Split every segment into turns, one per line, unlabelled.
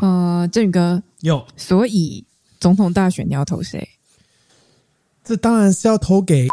呃，振宇哥
有，
所以总统大选你要投谁？
这当然是要投给。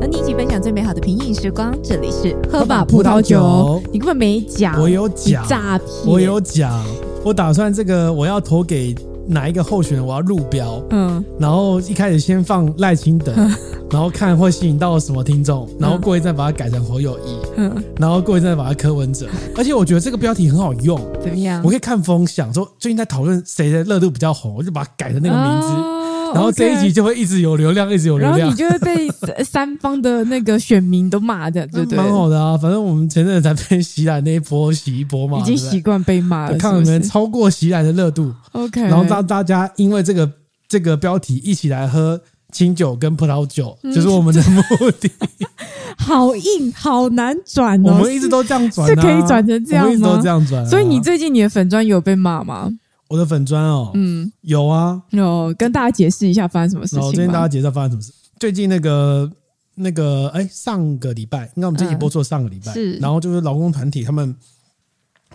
和你一起分享最美好的品饮时光，这里是喝吧葡萄酒。萄酒你根本没讲，
我有讲
诈骗，
我有讲，我打算这个我要投给。哪一个候选人我要入标？嗯，然后一开始先放赖清德，嗯、然后看会吸引到什么听众，然后过一阵把它改成侯友谊，嗯，然后过一阵把它柯文哲。而且我觉得这个标题很好用，
怎么样？
我可以看风向，说最近在讨论谁的热度比较红，我就把它改成那个名字。哦然后这一集就会一直有流量一直有流量。
然后你就会被三方的那个选民都骂的，对不对？
蛮好的啊，反正我们前阵子才被袭来那一波洗一波嘛，
已经习惯被骂了。
看有没有超过袭来的热度
，OK。
然后让大家因为这个这个标题一起来喝清酒跟葡萄酒，嗯、就是我们的目的。
好硬，好难转哦。
我们一直都这样转、啊，
是可以转成这样吗？
一直都这样转、啊。
所以你最近你的粉砖有被骂吗？
我的粉砖哦，嗯，有啊，
有跟大家解释一下发生什么事情。我
先跟大家解释发生什么事。最近那个那个，哎，上个礼拜，应该我们这一播出上个礼拜，是。然后就是劳工团体他们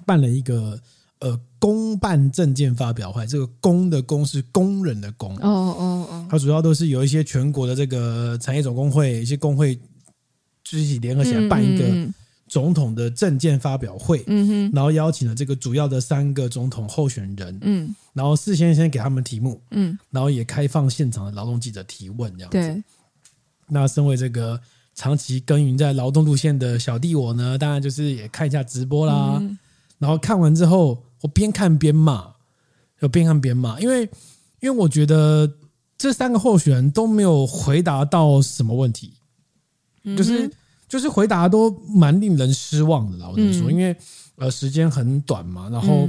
办了一个呃公办证件发表会，这个工的工是工人的工，哦哦哦。它主要都是有一些全国的这个产业总工会，一些工会，一起联合起来办一个。总统的政见发表会，嗯哼，然后邀请了这个主要的三个总统候选人，嗯，然后事先先给他们题目，嗯，然后也开放现场的劳动记者提问，这样子。那身为这个长期耕耘在劳动路线的小弟我呢，当然就是也看一下直播啦。嗯、然后看完之后，我边看边骂，就边看边骂，因为因为我觉得这三个候选人都没有回答到什么问题，嗯、就是。就是回答都蛮令人失望的，老实说，因为呃时间很短嘛，然后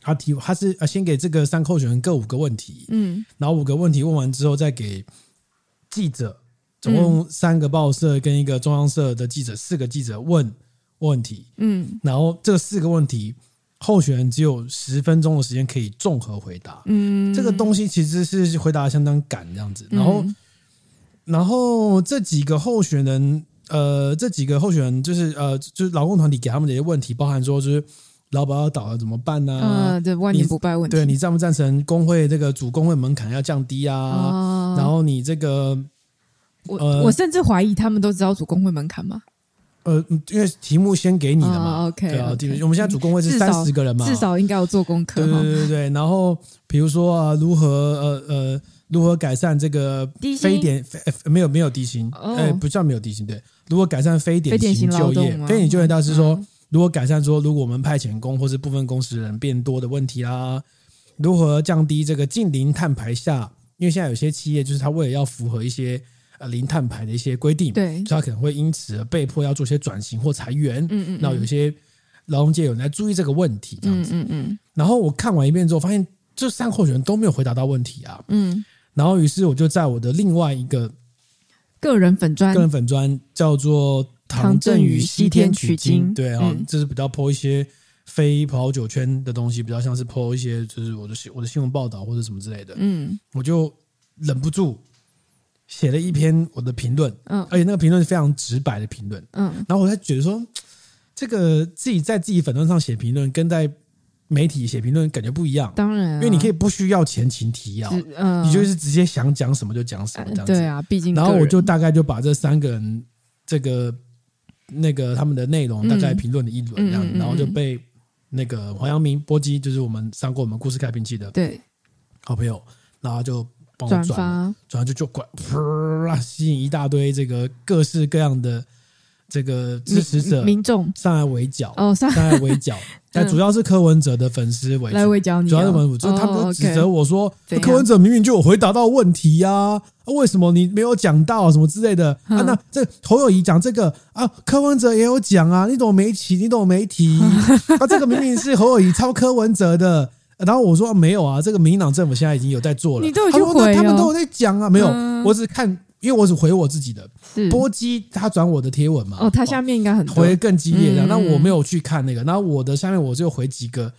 他提他是呃先给这个三候选人各五个问题，嗯，然后五个问题问完之后再给记者，总共三个报社跟一个中央社的记者，四个记者问问题，嗯，然后这四个问题候选人只有十分钟的时间可以综合回答，嗯，这个东西其实是回答相当赶这样子，然后然后这几个候选人。呃，这几个候选人就是呃，就是劳工团体给他们的一些问题，包含说就是劳保要倒了怎么办呢？啊？
对，万年不败问题。
对，你赞不赞成工会这个主工会门槛要降低啊？哦、然后你这个，
我、呃、我甚至怀疑他们都知道主工会门槛吗？
呃，因为题目先给你的嘛。
哦、OK，
对啊，我们现在主工会是三十个人嘛，
至少应该要做功课。
对对对对，然后比如说啊，如何呃呃。如何改善这个非典非没有没有低薪？哎，不叫没有低薪，对。如何改善非典型就业？非典型就业，倒是说如何改善说，如果我们派遣工或是部分工时人变多的问题啦？如何降低这个近零碳排下？因为现在有些企业就是他为了要符合一些呃零碳排的一些规定，对，他可能会因此而被迫要做些转型或裁员。嗯嗯。然后有些劳动界有人在注意这个问题，这样子。嗯嗯。然后我看完一遍之后，发现这三候选人都没有回答到问题啊。嗯。然后，于是我就在我的另外一个
个人粉专，
个人粉专叫做唐振宇西天取经，对啊，嗯、这是比较 po 一些非葡萄酒圈的东西，比较像是 po 一些就是我的新我的新闻报道或者什么之类的。嗯，我就忍不住写了一篇我的评论，嗯，而且那个评论是非常直白的评论，嗯，然后我才觉得说，这个自己在自己粉专上写评论，跟在媒体写评论感觉不一样，当然、啊，因为你可以不需要前情提要，嗯、你就是直接想讲什么就讲什么这样子。
对啊，毕竟。
然后我就大概就把这三个人这个那个他们的内容大概评论了一轮这样，嗯、然后就被那个黄阳明波基，就是我们上过我们故事开瓶器的对。好朋友，然后就帮我转发，转发就就管噗，吸引一大堆这个各式各样的这个支持者
民众
上来围剿哦，上来围剿。但主要是柯文哲的粉丝围来围剿你主要是文武，就是他们都指责我说，柯文哲明明就有回答到问题呀，啊，为什么你没有讲到什么之类的啊？那这侯友谊讲这个啊，柯文哲也有讲啊，你怎么没提？你怎么没提？啊，这个明明是侯友谊抄柯文哲的，然后我说没有啊，这个民进党政府现在已经有在做了，
你都有去回，
他们都有在讲啊，没有，我只是看。因为我只回我自己的，波基他转我的贴文嘛，
哦，他下面应该很多。
回更激烈的，那我没有去看那个，然后我的下面我就回几个，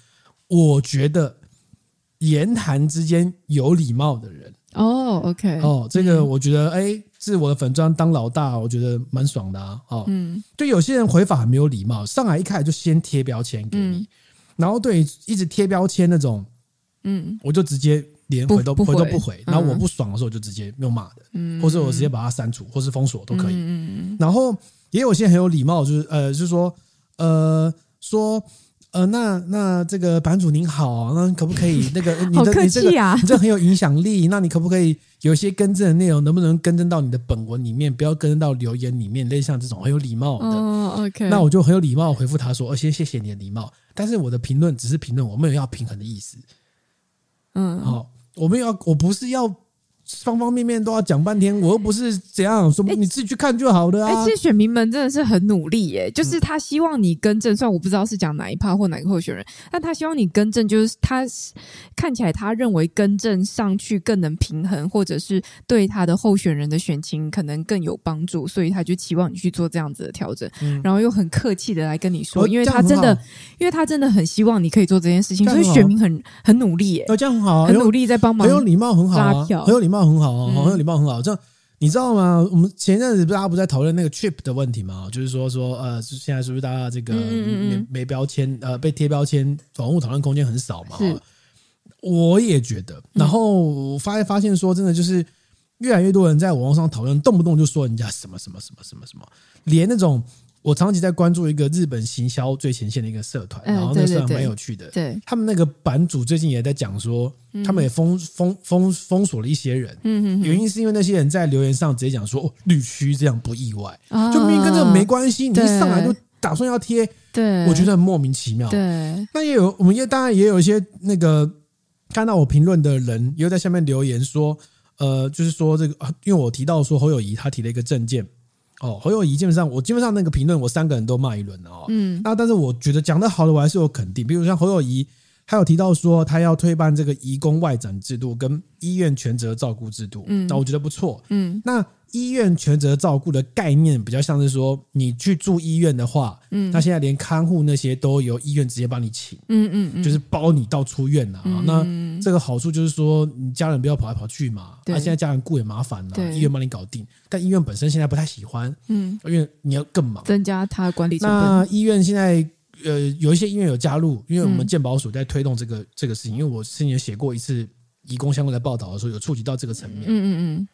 我觉得言谈之间有礼貌的人。
哦，OK，
哦，这个我觉得，哎、嗯，是我的粉专当老大，我觉得蛮爽的啊。哦，嗯，对，有些人回法很没有礼貌，上来一开始就先贴标签给你，嗯、然后对一直贴标签那种，嗯，我就直接连回都回，回都不回，然后我不爽的时候我就直接用骂的，嗯，或者我直接把它删除，或是封锁都可以。嗯嗯，然后也有些很有礼貌，就是呃，就是说，呃，说。呃，那那这个版主您好，那可不可以那个你的、啊、你这个你这很有影响力，那你可不可以有一些更正的内容，能不能更正到你的本文里面，不要更正到留言里面，类似像这种很有礼貌的。
哦，OK，
那我就很有礼貌回复他说，先谢谢你的礼貌，但是我的评论只是评论，我没有要平衡的意思。嗯，好，我没有要，我不是要。方方面面都要讲半天，我又不是怎样说，你自己去看就好了啊！
哎、欸，其实选民们真的是很努力耶，就是他希望你更正，虽然我不知道是讲哪一趴或哪个候选人，但他希望你更正，就是他看起来他认为更正上去更能平衡，或者是对他的候选人的选情可能更有帮助，所以他就期望你去做这样子的调整，嗯、然后又很客气的来跟你说，因为他真的，因为他真的很希望你可以做这件事情，所以选民很很努力耶，
这样很好、啊，
很努力在帮忙，
很有礼貌，很好、啊，拉票，很有礼貌。很好哦，好像礼貌，很好。这样你知道吗？我们前一阵子大家不在讨论那个 chip 的问题吗？就是说说呃，现在是不是大家这个没没标签呃被贴标签，网络讨论空间很少嘛？我也觉得。然后发发现说，真的就是越来越多人在网络上讨论，动不动就说人家什么什么什么什么什么，连那种。我长期在关注一个日本行销最前线的一个社团，然后那个社团蛮有趣的。对，他们那个版主最近也在讲说，他们也封封封封锁了一些人。嗯，原因是因为那些人在留言上直接讲说：“哦，绿区这样不意外，就明明跟这个没关系，你一上来就打算要贴。”对，我觉得很莫名其妙。对，那也有，我们也当然也有一些那个看到我评论的人，也有在下面留言说：“呃，就是说这个，因为我提到说侯友谊他提了一个政见。”哦，侯友谊基本上，我基本上那个评论，我三个人都骂一轮了哦。嗯，那但是我觉得讲得好的，我还是有肯定。比如像侯友谊，他有提到说他要推办这个移工外展制度跟医院全责照顾制度，嗯，那我觉得不错。嗯，那。医院全责照顾的概念比较像是说，你去住医院的话，嗯，那现在连看护那些都由医院直接帮你请，嗯嗯嗯，就是包你到出院啊。那这个好处就是说，你家人不要跑来跑去嘛。对，现在家人顾也麻烦了，医院帮你搞定。但医院本身现在不太喜欢，嗯，因为你要更忙，
增加他管理成本。
那医院现在呃，有一些医院有加入，因为我们健保署在推动这个这个事情，因为我之前也写过一次移工相关的报道的时候，有触及到这个层面，嗯嗯嗯。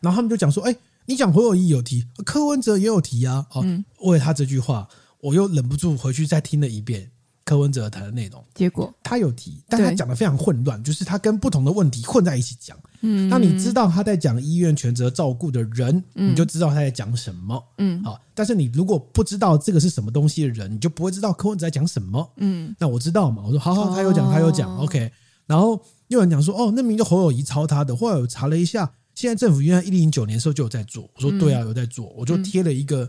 然后他们就讲说，哎，你讲侯友谊有提，柯文哲也有提啊。哦，为了他这句话，我又忍不住回去再听了一遍柯文哲谈的内容。
结果
他有提，但他讲的非常混乱，就是他跟不同的问题混在一起讲。嗯，那你知道他在讲医院全责照顾的人，你就知道他在讲什么。嗯，好，但是你如果不知道这个是什么东西的人，你就不会知道柯文哲在讲什么。嗯，那我知道嘛？我说好好，他有讲，他有讲，OK。然后又有人讲说，哦，那名叫侯友谊抄他的，后来我查了一下。现在政府原来一零九年的时候就有在做，我说对啊，有在做，我就贴了一个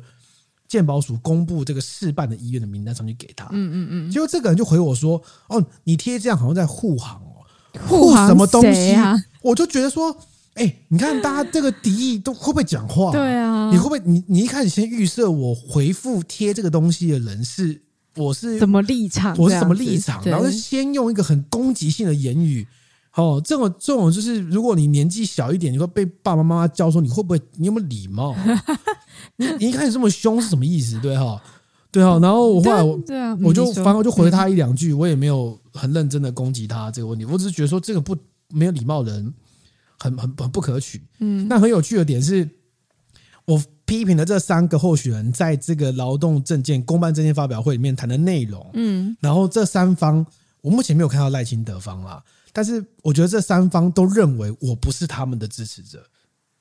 健保署公布这个试办的医院的名单上去给他。嗯嗯嗯，结果这个人就回我说：“哦，你贴这样好像在护航哦，护什么东西啊？”我就觉得说：“哎，你看大家这个敌意都会不会讲话？
对啊，
你会不会？你你一开始先预设我回复贴这个东西的人是我是
什么立场？
我是什么立场？然后先用一个很攻击性的言语。”哦，这种这种就是，如果你年纪小一点，你会被爸爸妈妈教说，你会不会？你有没有礼貌？你你一开始这么凶是什么意思？对哈，对哈。然后我后来我对啊，我就反而就回他一两句，我也没有很认真的攻击他这个问题，我只是觉得说这个不没有礼貌的人很很很不可取。嗯，那很有趣的点是，我批评了这三个候选人在这个劳动证件公办证件发表会里面谈的内容。嗯，然后这三方，我目前没有看到赖清德方啦。但是我觉得这三方都认为我不是他们的支持者，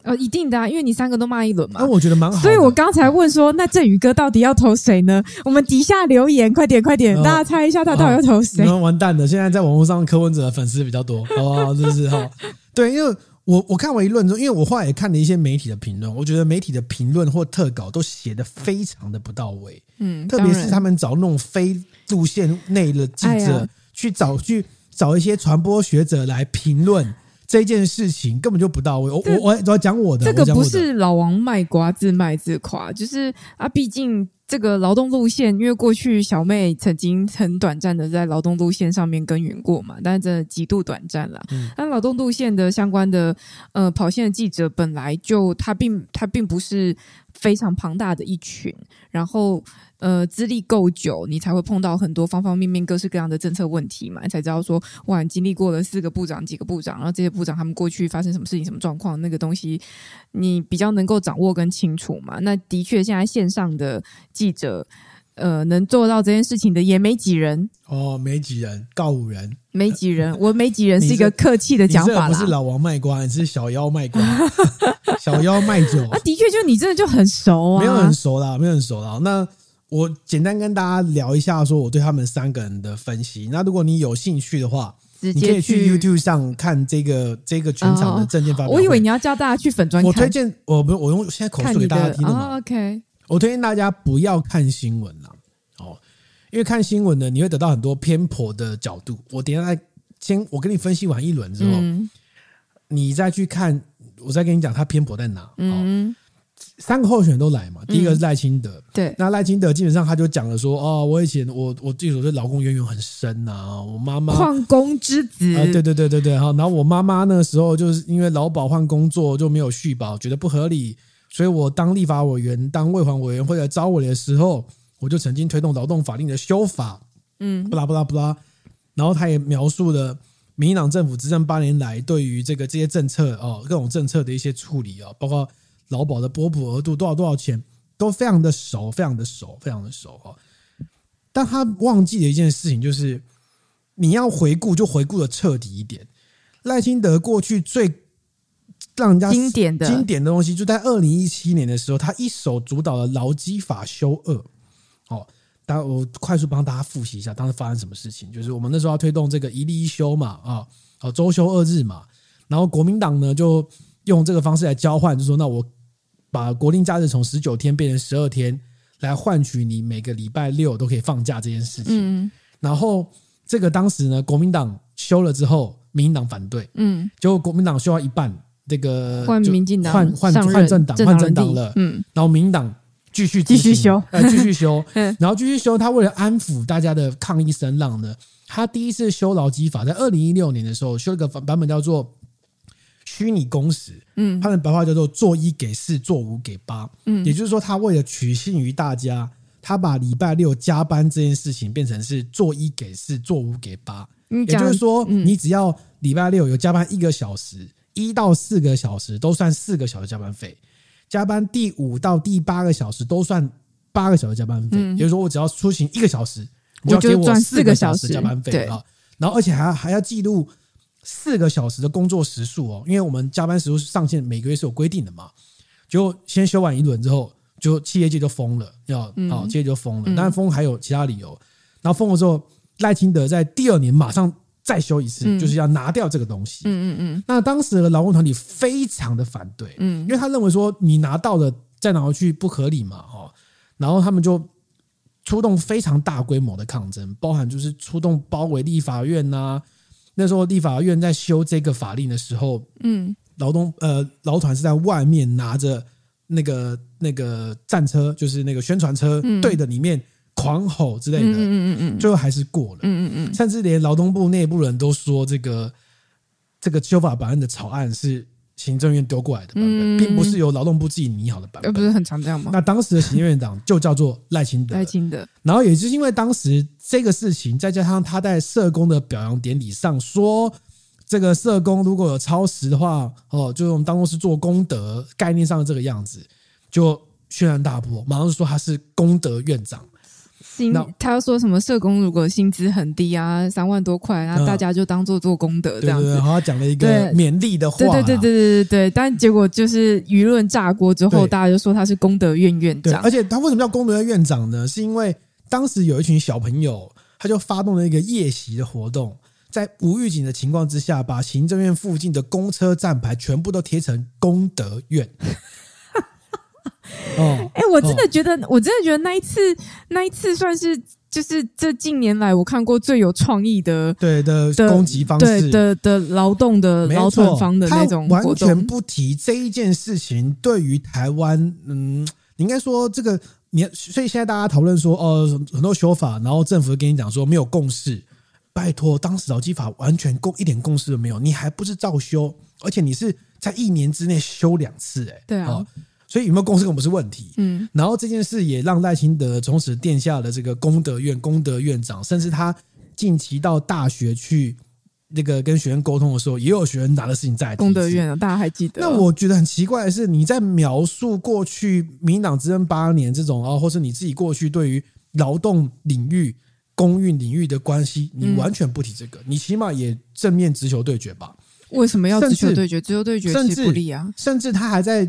呃，一定的啊，因为你三个都骂一轮嘛。
那我觉得蛮好。
所以我刚才问说，那振宇哥到底要投谁呢？我们底下留言，快点快点，大家猜一下他到底要投谁？
你们完蛋了！现在在网络上柯文哲的粉丝比较多，好不好？是不是哈？对，因为我我看完一论之后，因为我后来也看了一些媒体的评论，我觉得媒体的评论或特稿都写的非常的不到位。嗯，特别是他们找那种非路线内的记者去找去。找一些传播学者来评论这件事情，根本就不到位。我我我要讲我的，
这个不是老王卖瓜自卖自夸，就是啊，毕竟这个劳动路线，因为过去小妹曾经很短暂的在劳动路线上面耕耘过嘛，但是真的极度短暂了。那、嗯、劳动路线的相关的呃跑线的记者，本来就他并他并不是非常庞大的一群，然后。呃，资历够久，你才会碰到很多方方面面、各式各样的政策问题嘛，你才知道说，哇，你经历过了四个部长、几个部长，然后这些部长他们过去发生什么事情、什么状况，那个东西你比较能够掌握跟清楚嘛。那的确，现在线上的记者，呃，能做到这件事情的也没几人
哦，没几人，告五人，
没几人，我没几人是一个客气的讲法啦。
不是老王卖瓜，你是小妖卖瓜，小妖卖酒
啊。的确，就你真的就很熟啊，
没有很熟啦，没有很熟啦。那。我简单跟大家聊一下，说我对他们三个人的分析。那如果你有兴趣的话，你可以去 YouTube 上看这个这个全场的证件发表会。
我以为你要教大家去粉专。
我推荐我不我用现在口述给大家听的嘛。
OK，
我推荐大家不要看新闻了哦，因为看新闻呢，你会得到很多偏颇的角度。我等下来先我跟你分析完一轮之后，你再去看，我再跟你讲他偏颇在哪。嗯。三个候选人都来嘛，第一个是赖清德，
嗯、对，
那赖清德基本上他就讲了说，哦，我以前我我这种对劳工渊源很深呐、啊，我妈妈
矿工之子，
啊，对对对对对，然后我妈妈那个时候就是因为劳保换工作就没有续保，觉得不合理，所以我当立法委员、当卫环委员会来招我的时候，我就曾经推动劳动法令的修法，嗯，不拉不拉不拉，然后他也描述了民进党政府执政八年来对于这个这些政策哦，各种政策的一些处理啊，包括。劳保的拨补额度多少多少钱都非常的熟，非常的熟，非常的熟哈。但他忘记了一件事情，就是你要回顾就回顾的彻底一点。赖清德过去最让人家
经典的
经典的东西，就在二零一七年的时候，他一手主导了劳基法修二。哦，当我快速帮大家复习一下，当时发生什么事情？就是我们那时候要推动这个一例一休嘛，啊，哦，周休二日嘛，然后国民党呢就用这个方式来交换，就说那我。把国定假日从十九天变成十二天，来换取你每个礼拜六都可以放假这件事情。嗯，然后这个当时呢，国民党休了之后，民进党反对。嗯，结果国民党休到一半，这个
换民进党
换换换政党换政党了。嗯，然后民进党继续
继续修，
呃，继续修。然后继续修。他为了安抚大家的抗议声浪呢，他第一次修劳基法，在二零一六年的时候修了个版本叫做。虚拟工时，嗯，他的白话叫做做一给四，做五给八，嗯，也就是说，他为了取信于大家，他把礼拜六加班这件事情变成是做一给四，做五给八，也就是说，你只要礼拜六有加班一个小时，一到四个小时都算四个小时加班费，加班第五到第八个小时都算八个小时加班费，也就是说，我只要出行一个小时，你就要给我四个小时加班费啊，然后而且还还要记录。四个小时的工作时数哦，因为我们加班时数上限，每个月是有规定的嘛。就先休完一轮之后，就企业界就疯了，要啊，企业就疯了。当然疯还有其他理由。然后疯了之后，赖清德在第二年马上再修一次，就是要拿掉这个东西。嗯嗯嗯。那当时的劳工团体非常的反对，嗯，因为他认为说你拿到了再拿回去不合理嘛，哈。然后他们就出动非常大规模的抗争，包含就是出动包围立法院呐、啊。那时候立法院在修这个法令的时候，嗯，劳动呃劳团是在外面拿着那个那个战车，就是那个宣传车，对着里面狂吼之类的，嗯嗯嗯，最后还是过了，嗯嗯嗯，甚至连劳动部内部人都说，这个这个修法版案的草案是。行政院丢过来的版本，并不是由劳动部自己拟好的版本，
不是很常这样吗？
那当时的行政院长就叫做赖清德，
赖清德。
然后也就是因为当时这个事情，再加上他在社工的表扬典礼上说，这个社工如果有超时的话，哦，就是我们当中是做功德，概念上的这个样子，就轩然大波，马上就说他是功德院长。
那他要说什么？社工如果薪资很低啊，三万多块，然后大家就当做做功德这样子。
然后他讲了一个勉励的话。
对对对对对对对。但结果就是舆论炸锅之后，大家就说他是功德院院长。
而且他为什么叫功德院院长呢？是因为当时有一群小朋友，他就发动了一个夜袭的活动，在无预警的情况之下，把行政院附近的公车站牌全部都贴成功德院。
哦，哎，我真的觉得，哦、我真的觉得那一次，那一次算是就是这近年来我看过最有创意的，
对的攻击方式，
的的劳动的劳团方的那种，
完全不提这一件事情对于台湾，嗯，你应该说这个你所以现在大家讨论说，哦，很多修法，然后政府跟你讲说没有共识。拜托，当时劳基法完全共一点共识都没有，你还不是照修？而且你是在一年之内修两次，欸，哎，
对啊。
所以有没有公司根本不是问题。嗯。然后这件事也让赖清德从此殿下了这个功德院功德院长，甚至他近期到大学去那个跟学生沟通的时候，也有学生拿的事情在
功德院啊，大家还记得？
那我觉得很奇怪的是，你在描述过去民进党执政八年这种啊，或是你自己过去对于劳动领域。公运领域的关系，你完全不提这个，嗯、你起码也正面直球对决吧？
为什么要直球对决？直球对决其实不利啊！
甚至他还在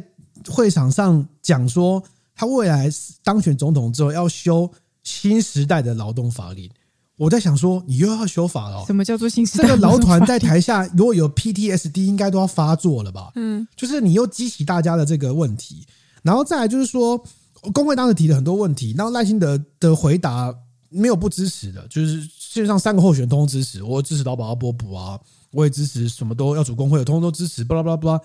会场上讲说，他未来当选总统之后要修新时代的劳动法令。我在想说，你又要修法了？
什么叫做新时代？
这个劳团在台下如果有 PTSD，应该都要发作了吧？嗯，就是你又激起大家的这个问题，然后再来就是说，工会当时提了很多问题，然后赖清德的回答。没有不支持的，就是世界上三个候选人通通支持，我支持劳保要波补啊，我也支持什么都要主工会，我通通都支持，巴拉巴拉巴拉。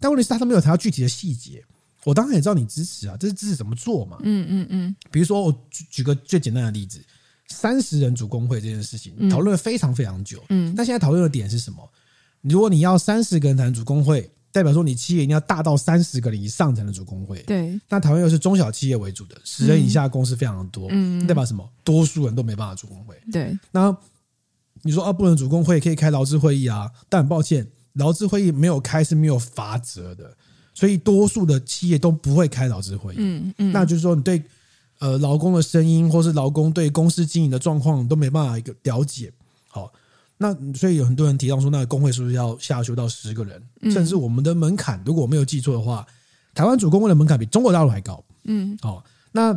但问题是他都没有谈到具体的细节。我当然也知道你支持啊，这是支持怎么做嘛？嗯嗯嗯。比如说，我举举个最简单的例子，三十人组工会这件事情讨论了非常非常久。嗯。但现在讨论的点是什么？如果你要三十个人谈组工会。代表说，你企业一定要大到三十个人以上才能组工会。
对，
那台湾又是中小企业为主的，十人以下的公司非常的多。嗯，代表什么？多数人都没办法组工会。
对，
那你说啊，不能组工会，可以开劳资会议啊。但很抱歉，劳资会议没有开是没有罚则的，所以多数的企业都不会开劳资会议。嗯嗯，那就是说，你对呃劳工的声音，或是劳工对公司经营的状况都没办法一个了解。好。那所以有很多人提到说，那个工会是不是要下修到十个人？甚至我们的门槛，如果我没有记错的话，台湾主工会的门槛比中国大陆还高。嗯，好，那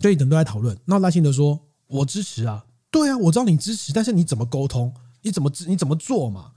所以很多人在讨论。那赖清德说：“我支持啊，对啊，我知道你支持，但是你怎么沟通？你怎么你怎么做嘛？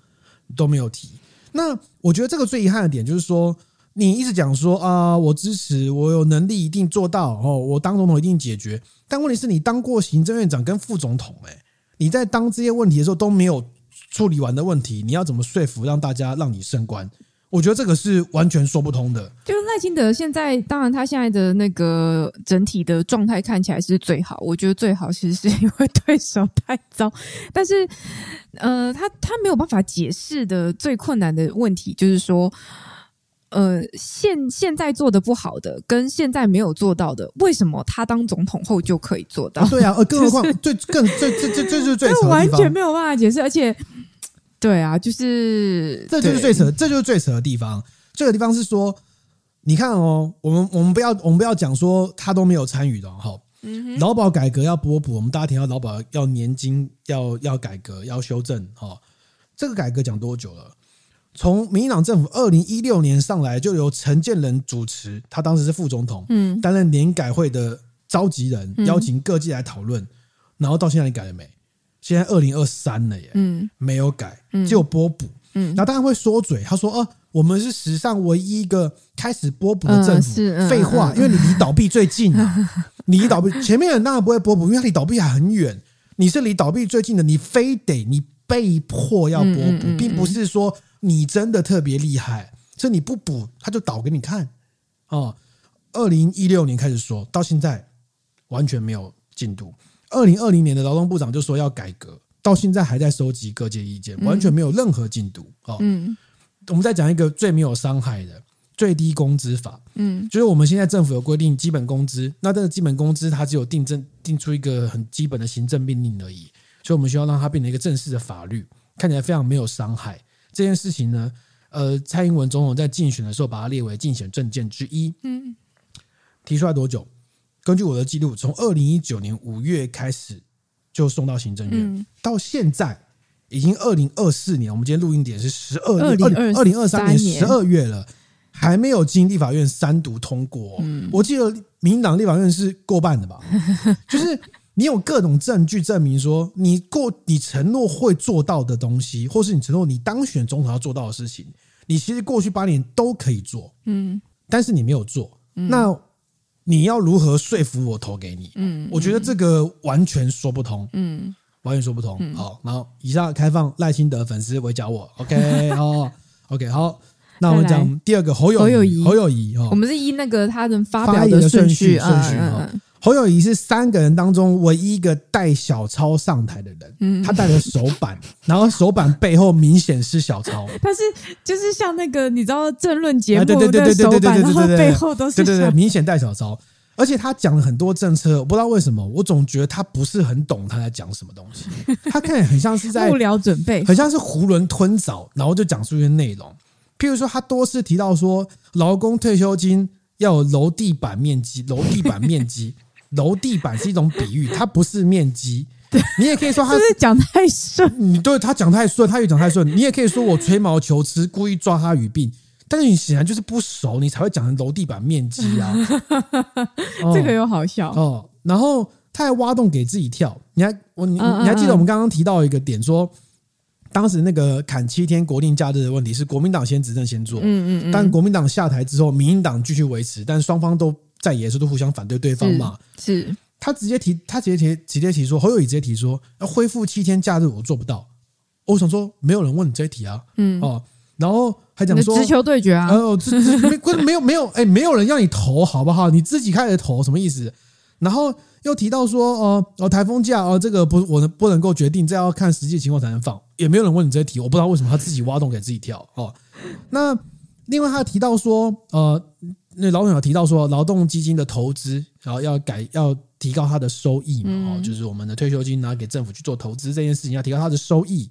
都没有提。那我觉得这个最遗憾的点就是说，你一直讲说啊，我支持，我有能力一定做到哦，我当总统一定解决。但问题是你当过行政院长跟副总统，欸，你在当这些问题的时候都没有处理完的问题，你要怎么说服让大家让你升官？我觉得这个是完全说不通的。
就是赖清德现在，当然他现在的那个整体的状态看起来是最好。我觉得最好其实是因为对手太糟，但是呃，他他没有办法解释的最困难的问题就是说。呃，现现在做的不好的，跟现在没有做到的，为什么他当总统后就可以做到？
啊对啊，呃，更何况最更最最最最就是最
完全没有办法解释，而且，对啊，就是
这就是最扯，这就是最扯的地方。这个地方是说，你看哦，我们我们不要我们不要讲说他都没有参与的哈。嗯，劳保改革要拨补，我们大家提到劳保要年金要要改革要修正哈，这个改革讲多久了？从民进党政府二零一六年上来，就由陈建仁主持，他当时是副总统，嗯，担任年改会的召集人，邀请各界来讨论，然后到现在你改了没？现在二零二三了耶，嗯，没有改，就拨补，嗯，然后当然会说嘴，他说，哦，我们是史上唯一一个开始拨补的政府，废话，因为你离倒闭最近啊，你离倒闭前面人当然不会拨补，因为他离倒闭还很远，你是离倒闭最近的，你非得你被迫要拨补，并不是说。你真的特别厉害，所以你不补，他就倒给你看。哦。二零一六年开始说到现在，完全没有进度。二零二零年的劳动部长就说要改革，到现在还在收集各界意见，完全没有任何进度。哦，嗯，我们再讲一个最没有伤害的最低工资法。嗯，就是我们现在政府有规定基本工资，那这个基本工资它只有定正定出一个很基本的行政命令而已，所以我们需要让它变成一个正式的法律，看起来非常没有伤害。这件事情呢，呃，蔡英文总统在竞选的时候把它列为竞选政见之一。嗯，提出来多久？根据我的记录，从二零一九年五月开始就送到行政院，嗯、到现在已经二零二四年。我们今天录音点是十二月二零二三年十二月了，还没有经立法院三读通过。嗯，我记得民进党立法院是过半的吧？就是。你有各种证据证明说，你过你承诺会做到的东西，或是你承诺你当选总统要做到的事情，你其实过去八年都可以做，嗯，但是你没有做，那你要如何说服我投给你？嗯，我觉得这个完全说不通，嗯，完全说不通。好，然后以上开放赖清德粉丝围剿我，OK，好，OK，好，那我们讲第二个侯友侯友谊，侯友谊哦，
我们是依那个他的发表的顺序顺序啊。
侯友谊是三个人当中唯一一个带小抄上台的人，嗯，他带了手板，然后手板背后明显是小抄。
他是就是像那个你知道政论节目的手板，然后背后都是
对对对明显带小抄。而且他讲了很多政策，我不知道为什么，我总觉得他不是很懂他在讲什么东西。他看起来很像是在
幕僚准备，
很像是囫囵吞枣，然后就讲出一些内容。譬如说，他多次提到说，劳工退休金要有楼地板面积，楼地板面积，楼地板是一种比喻，它不是面积。你也可以说他
是讲太顺，
你对他讲太顺，他也讲太顺。你也可以说我吹毛求疵，故意抓他语病。但是你显然就是不熟，你才会讲成楼地板面积啊。
这个又好笑
哦。然后他还挖洞给自己跳。你还我你你还记得我们刚刚提到一个点说，当时那个砍七天国定假日的问题是国民党先执政先做，嗯嗯嗯。但国民党下台之后，民进党继续维持，但双方都在野的时候都互相反对对方嘛。
是。
他直接提，他直接提，直接提说侯友宜直接提说要恢复七天假日，我做不到。我想说，没有人问你这一题啊。嗯哦，然后还讲说
直球对决啊。
哦，这没没有没有 哎，没有人要你投好不好？你自己开始投什么意思？然后又提到说哦哦台风假哦，这个不我不能够决定，这要看实际情况才能放。也没有人问你这一题，我不知道为什么他自己挖洞给自己跳哦。那另外他提到说，呃，那老总有提到说，劳动基金的投资，然后要改，要提高它的收益嘛，哦，就是我们的退休金拿给政府去做投资这件事情，要提高它的收益。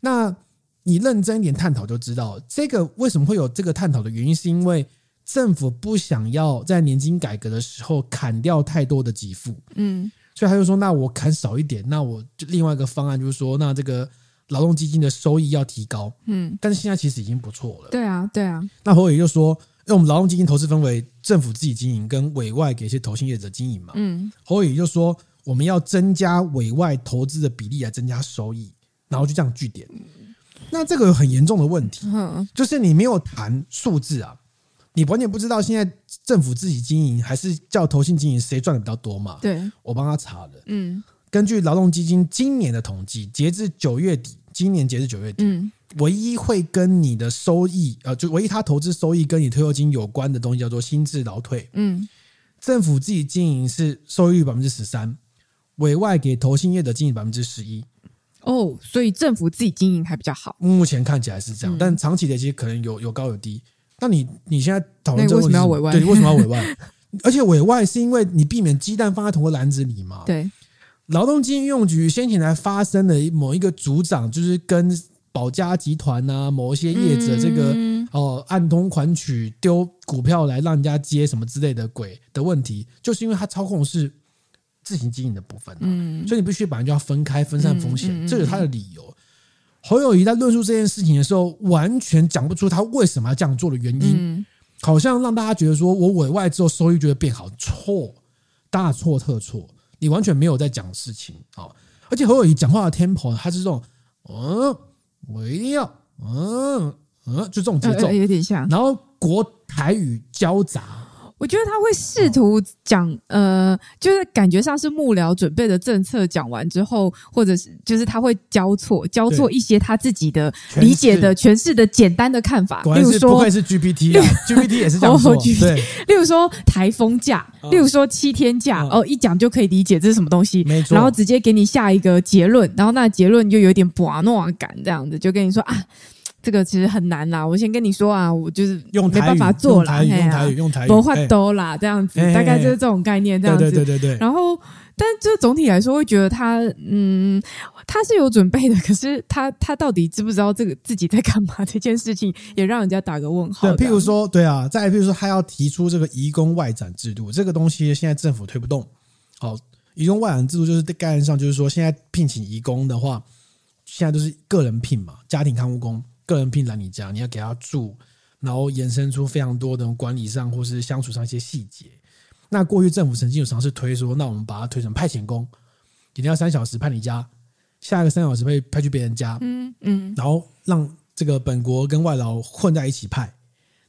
那你认真一点探讨就知道，这个为什么会有这个探讨的原因，是因为政府不想要在年金改革的时候砍掉太多的给付，嗯，所以他就说，那我砍少一点，那我就另外一个方案就是说，那这个。劳动基金的收益要提高，嗯，但是现在其实已经不错了。
对啊，对啊。
那侯友宜就说，因为我们劳动基金投资分为政府自己经营跟委外给一些投信业者经营嘛，嗯，侯友宜就说我们要增加委外投资的比例来增加收益，然后就这样据点。那这个有很严重的问题，就是你没有谈数字啊，你完全不知道现在政府自己经营还是叫投信经营谁赚的比较多嘛？
对，
我帮他查了，嗯。根据劳动基金今年的统计，截至九月底，今年截至九月底，嗯，唯一会跟你的收益，呃，就唯一他投资收益跟你退休金有关的东西叫做薪资劳退，嗯，政府自己经营是收益率百分之十三，委外给投信业的经营百分之十一，
哦，所以政府自己经营还比较好，
目前看起来是这样，嗯、但长期的其实可能有有高有低。那你你现在讨论这个问题，为什么要委外？对，为什么要委外？而且委外是因为你避免鸡蛋放在同个篮子里嘛？
对。
劳动基金运用局先前还发生的某一个组长，就是跟宝佳集团啊某一些业者这个哦暗通款曲丢股票来让人家接什么之类的鬼的问题，就是因为他操控是自行经营的部分，嗯，所以你必须把人就要分开分散风险，这是他的理由。侯友谊在论述这件事情的时候，完全讲不出他为什么要这样做的原因，好像让大家觉得说我委外之后收益就会变好，错，大错特错。你完全没有在讲事情啊！而且侯友谊讲话的 tempo，他是这种，嗯，我一定要，嗯嗯，就这种节奏，
有点像，
然后国台语交杂。
我觉得他会试图讲，呃，就是感觉上是幕僚准备的政策讲完之后，或者是就是他会交错交错一些他自己的理解的诠释。的简单的看法，例如说
不愧是 GPT 啊，GPT 也是这样说，对，
例如说台风假，例如说七天假，哦，一讲就可以理解这是什么东西，没错，然后直接给你下一个结论，然后那结论就有点博诺感这样子，就跟你说啊。这个其实很难啦，我先跟你说啊，我就是用没办法做啦，
用台语，用台语，
不会多啦，这样子，大概就是这种概念，这样子，对对对对。然后，但就总体来说，会觉得他，嗯，他是有准备的，可是他他到底知不知道这个自己在干嘛？这件事情也让人家打个问号。
对，譬如说，对啊，再譬如说，他要提出这个移工外展制度，这个东西现在政府推不动。好，移工外展制度就是概念上就是说，现在聘请移工的话，现在都是个人聘嘛，家庭看护工。个人聘来你家，你要给他住，然后延伸出非常多的管理上或是相处上一些细节。那过去政府曾经有尝试推说，那我们把它推成派遣工，一定要三小时派你家，下一个三小时被派去别人家，嗯嗯，然后让这个本国跟外劳混在一起派，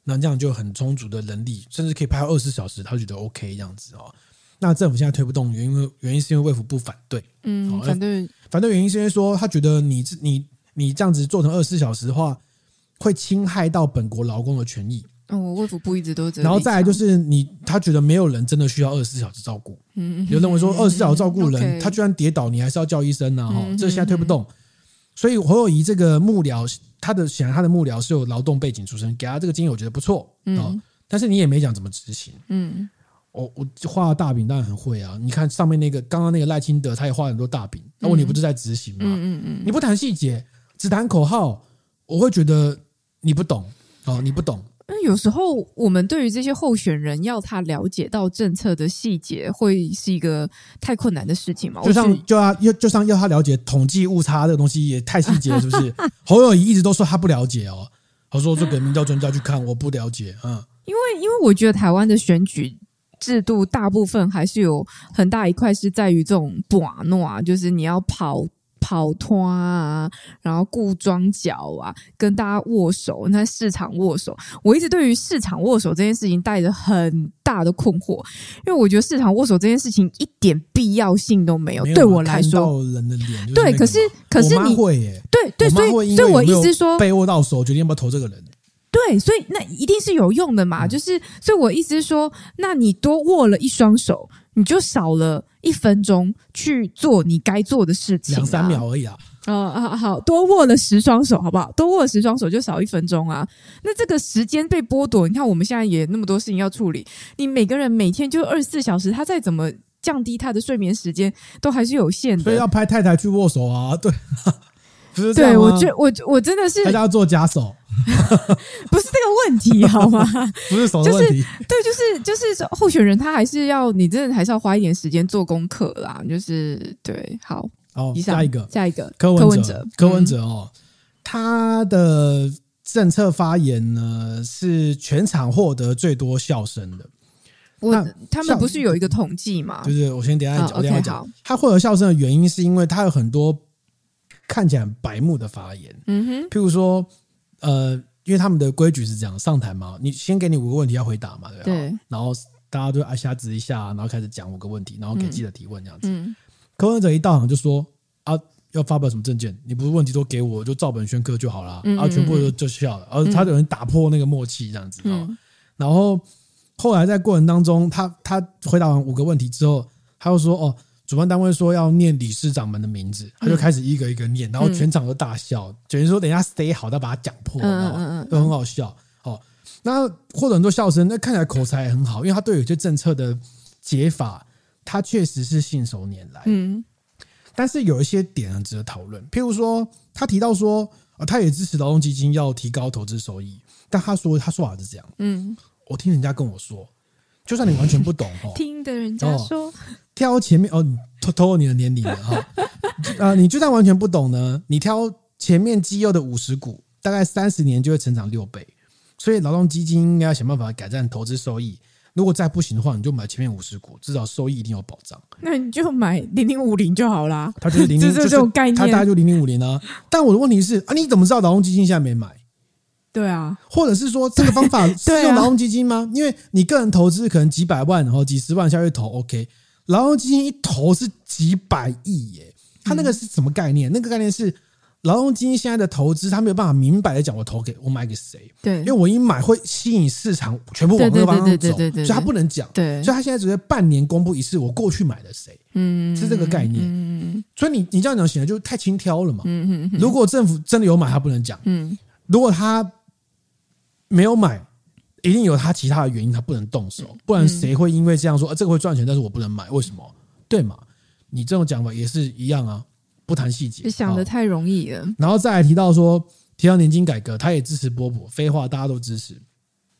那这样就很充足的人力，甚至可以派到二十四小时，他觉得 OK 这样子哦。那政府现在推不动，原因原因是因为卫福部反对，
嗯，反对
反对原因是因为说他觉得你你。你这样子做成二十四小时的话，会侵害到本国劳工的权益。
哦，卫福部一直都这样。
然后再来就是你，他觉得没有人真的需要二十四小时照顾。嗯，有认为说二十四小时照顾人，他居然跌倒，你还是要叫医生呢？哈，这现在推不动。所以侯友宜这个幕僚，他的显然他的幕僚是有劳动背景出身，给他这个经验，我觉得不错。嗯，但是你也没讲怎么执行。嗯，我我画大饼当然很会啊。你看上面那个刚刚那个赖清德，他也画很多大饼，那问题不是在执行吗？嗯嗯，你不谈细节，只谈口号，我会觉得你不懂哦，你不懂。
那有时候我们对于这些候选人要他了解到政策的细节，会是一个太困难的事情嘛？
就像就要要就像要他了解统计误差这个东西也太细节了，是不是？侯友谊一直都说他不了解哦，他说这个民调专家去看，我不了解，嗯，
因为因为我觉得台湾的选举制度大部分还是有很大一块是在于这种把诺，就是你要跑。跑脱啊，然后顾庄脚啊，跟大家握手，那市场握手。我一直对于市场握手这件事情带着很大的困惑，因为我觉得市场握手这件事情一点必要性都没有。没有对我来说，
人的脸
对，可是可是你
会耶，
对对，所以所以我意思说，
被握到手，决定要不要投这个人。
对，所以那一定是有用的嘛。就是，所以我意思是说，那你多握了一双手。你就少了一分钟去做你该做的事情，
两三秒而已啊！
啊啊好，多握了十双手，好不好？多握了十双手就少一分钟啊！那这个时间被剥夺，你看我们现在也那么多事情要处理，你每个人每天就二十四小时，他再怎么降低他的睡眠时间，都还是有限的。
所以要派太太去握手啊！对，不是
对，我觉我我真的是，
大家要做假手。
不是这个问题 好吗？
不是手的问题，
就是对，就是就是候选人他还是要你真的还是要花一点时间做功课啦。就是对，好，
哦，下一个，
下一个，
柯文哲，柯文哲哦，他的政策发言呢是全场获得最多笑声的。
我他们不是有一个统计吗？
就是，我先等下讲，我等下讲。他获得笑声的原因是因为他有很多看起来很白目的发言，嗯哼，譬如说。呃，因为他们的规矩是这样，上台嘛，你先给你五个问题要回答嘛，对吧？对。然后大家都啊下指一下，然后开始讲五个问题，然后给记者提问这样子。嗯。柯文哲一到场就说啊，要发表什么证件？你不是问题都给我，就照本宣科就好了。嗯。啊，全部都就笑了，而他有人打破那个默契这样子。嗯。然后后来在过程当中，他他回答完五个问题之后，他又说哦。主办单位说要念理事长们的名字，他就开始一个一个念，然后全场都大笑，等于说等一下 stay 好，他把它讲破，都很好笑。哦，那获得很多笑声，那看起来口才也很好，因为他对有些政策的解法，他确实是信手拈来。嗯，但是有一些点很值得讨论，譬如说他提到说，他也支持劳动基金要提高投资收益，但他说他说法是这样，嗯，我听人家跟我说。就算你完全不懂哦，
听的人家说，
挑前面哦，偷偷你的年龄了哈，啊，你就算完全不懂呢，你挑前面绩优的五十股，大概三十年就会成长六倍，所以劳动基金应该要想办法改善投资收益。如果再不行的话，你就买前面五十股，至少收益一定有保障。
那你就买零零五零就好啦。
他就是零零，
就是 这种概念，
他大概就零零五零啊。但我的问题是啊，你怎么知道劳动基金现在没买？
对啊，
或者是说这个方法是用劳动基金吗？因为你个人投资可能几百万，然后几十万下去投，OK，劳动基金一投是几百亿耶，他那个是什么概念？那个概念是劳动基金现在的投资，他没有办法明白的讲我投给我买给谁，对，因为我一买会吸引市场全部往那个方向走，所以他不能讲，对，所以他现在只会半年公布一次我过去买了谁，嗯，是这个概念，嗯，所以你你这样讲显得就太轻佻了嘛，嗯嗯，如果政府真的有买，他不能讲，嗯，如果他。没有买，一定有他其他的原因，他不能动手，不然谁会因为这样说？啊，这个会赚钱，但是我不能买，为什么？对嘛？你这种讲法也是一样啊，不谈细节，
想的太容易了。
然后再来提到说，提到年金改革，他也支持波普，废话，大家都支持。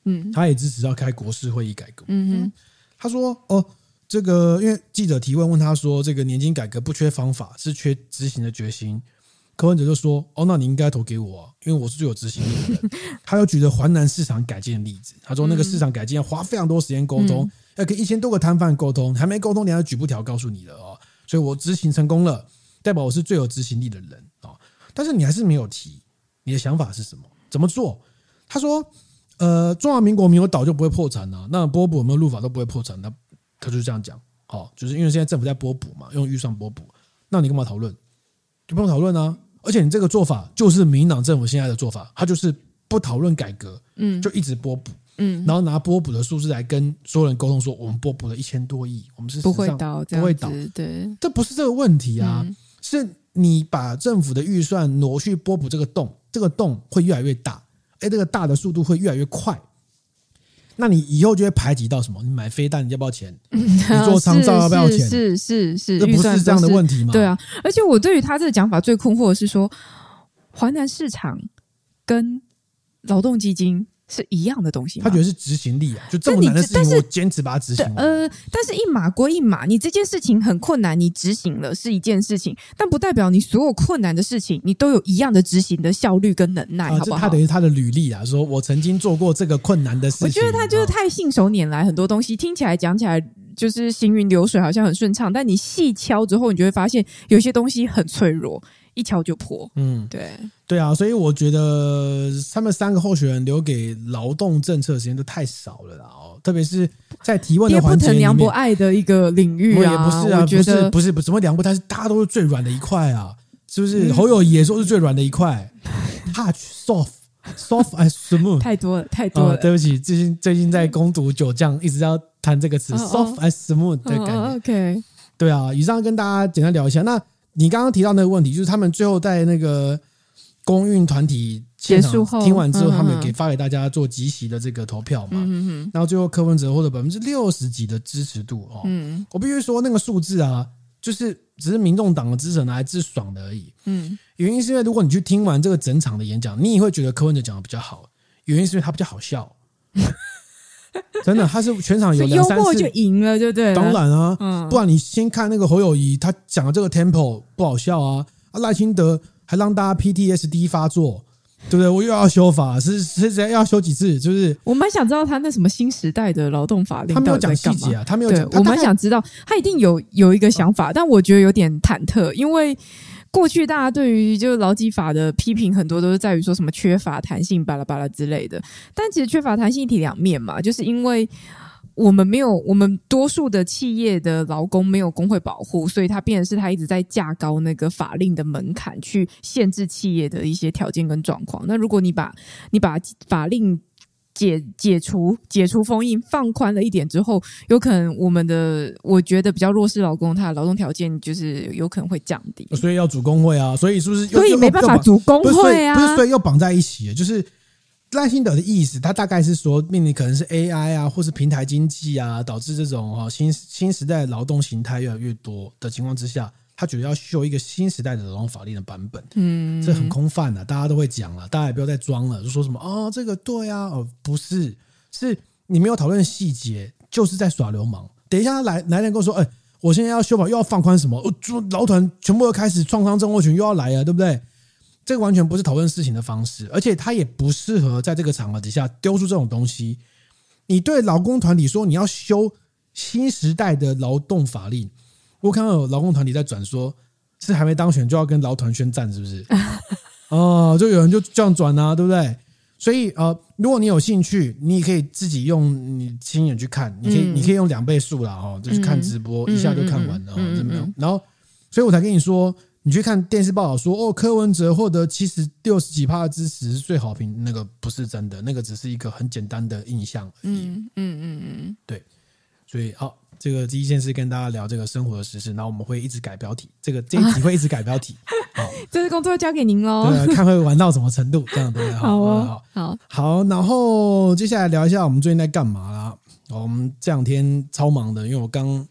嗯，他也支持要开国事会议改革。嗯哼，他说哦，这个因为记者提问问他说，这个年金改革不缺方法，是缺执行的决心。柯文哲就说：“哦，那你应该投给我啊，因为我是最有执行力的人。”他又举了环南市场改建的例子，他说那个市场改建要花非常多时间沟通，要跟一千多个摊贩沟通，还没沟通，你还要举布条告诉你了哦。所以我执行成功了，代表我是最有执行力的人啊。但是你还是没有提你的想法是什么？怎么做？他说：“呃，中华民国没有倒就不会破产啊，那波补有没有入法都不会破产。”那他就是这样讲，哦，就是因为现在政府在波补嘛，用预算波补，那你干嘛讨论？就不用讨论啊。而且你这个做法就是民党政府现在的做法，他就是不讨论改革，嗯，就一直拨补，嗯，然后拿拨补的数字来跟所有人沟通说，我们拨补了一千多亿，我们是
不会倒，
不会倒，
对，
这不是这个问题啊，嗯、是你把政府的预算挪去拨补这个洞，这个洞会越来越大，哎，这个大的速度会越来越快。那你以后就会排挤到什么？你买飞弹你要不要钱？嗯、你做长照要不要钱？
是是是，是，
这不是这样的问题吗？
对啊，而且我对于他这个讲法最困惑的是说，华南市场跟劳动基金。是一样的东西，
他觉得是执行力啊，就这么难的事情，我坚持把它执行。
呃，但是一码归一码，你这件事情很困难，你执行了是一件事情，但不代表你所有困难的事情，你都有一样的执行的效率跟能耐，好不好？
他等于他的履历啊，说我曾经做过这个困难的事情。
我觉得他就是太信手拈来，很多东西听起来讲起来就是行云流水，好像很顺畅，但你细敲之后，你就会发现有些东西很脆弱。一敲就破，嗯，对，
对啊，所以我觉得他们三个候选人留给劳动政策的时间都太少了啦，哦，特别是在提问的环节里面，爹
不不爱的一个领域啊，
也不是啊，我觉得不是不是什么娘不但，是大家都是最软的一块啊，是不是？嗯、侯友也说是最软的一块，touch soft soft as smooth，
太多了太多了、哦，
对不起，最近最近在攻读九将，一直要谈这个词、哦、soft as smooth 的感觉、哦、，OK，对啊，以上跟大家简单聊一下，那。你刚刚提到那个问题，就是他们最后在那个公运团体结束后听完之后，他们给发给大家做即席的这个投票嘛，然后最后柯文哲获得百分之六十几的支持度哦，我必须说那个数字啊，就是只是民众党的支持拿来自爽的而已，嗯，原因是因为如果你去听完这个整场的演讲，你也会觉得柯文哲讲的比较好，原因是因为他比较好笑。真的，他是全场有两三次幽默
就赢了，对不对？
当然啊，嗯，不然你先看那个侯友谊，他讲的这个 tempo 不好笑啊。啊，赖清德还让大家 PTSD 发作，对不对？我又要修法，是是是要修几次？就是
我蛮想知道他那什么新时代的劳动法令，
他没有讲细节啊，他没有讲。
我蛮想知道，他一定有有一个想法，但我觉得有点忐忑，因为。过去大家对于就劳基法的批评很多都是在于说什么缺乏弹性巴拉巴拉之类的，但其实缺乏弹性一体两面嘛，就是因为我们没有我们多数的企业的劳工没有工会保护，所以它变成是它一直在架高那个法令的门槛去限制企业的一些条件跟状况。那如果你把你把法令解解除解除封印，放宽了一点之后，有可能我们的我觉得比较弱势劳工，他的劳动条件就是有可能会降低，
所以要组工会啊，所以是不是？
所以没办法组工会啊，
不是，所以又绑在一起，就是赖清德的意思，他大概是说，面临可能是 AI 啊，或是平台经济啊，导致这种哈新新时代劳动形态越来越多的情况之下。他觉得要修一个新时代的劳动法令的版本，嗯，这很空泛的，大家都会讲了，大家也不要再装了，就说什么哦，这个对啊，哦，不是，是你没有讨论细节，就是在耍流氓。等一下来来人跟我说，哎，我现在要修法，又要放宽什么？哦，劳团全部又开始创伤症候群又要来了，对不对？这个完全不是讨论事情的方式，而且他也不适合在这个场合底下丢出这种东西。你对劳工团体说你要修新时代的劳动法令。我看到有劳工团体在转说，是还没当选就要跟劳团宣战，是不是？哦，就有人就这样转啊，对不对？所以呃，如果你有兴趣，你也可以自己用你亲眼去看，你可以你可以用两倍速了哦，就去看直播，一下就看完了，怎？然后，所以我才跟你说，你去看电视报道说，哦，柯文哲获得七十六十几趴的支持是最好评，那个不是真的，那个只是一个很简单的印象而已。嗯嗯嗯嗯，对，所以好。这个第一件事跟大家聊这个生活的时事，然后我们会一直改标题，这个这一集会一直改标题。好，
这个工作交给您喽。
对，看会玩到什么程度，这样对不对？好哦，好，好，好。然后接下来聊一下我们最近在干嘛啦？我们这两天超忙的，因为我刚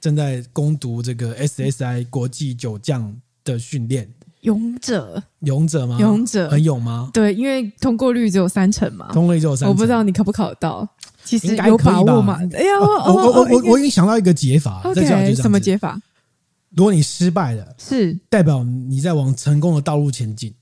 正在攻读这个 SSI 国际酒将的训练。
勇者，
勇者吗？
勇者
很勇吗？
对，因为通过率只有三成嘛。
通过率只有三成，
我不知道你考不考得到。其实有把握嘛？哎呀，
我我我我我已经想到一个解法。
OK，什么解法？
如果你失败了，
是
代表你在往成功的道路前进。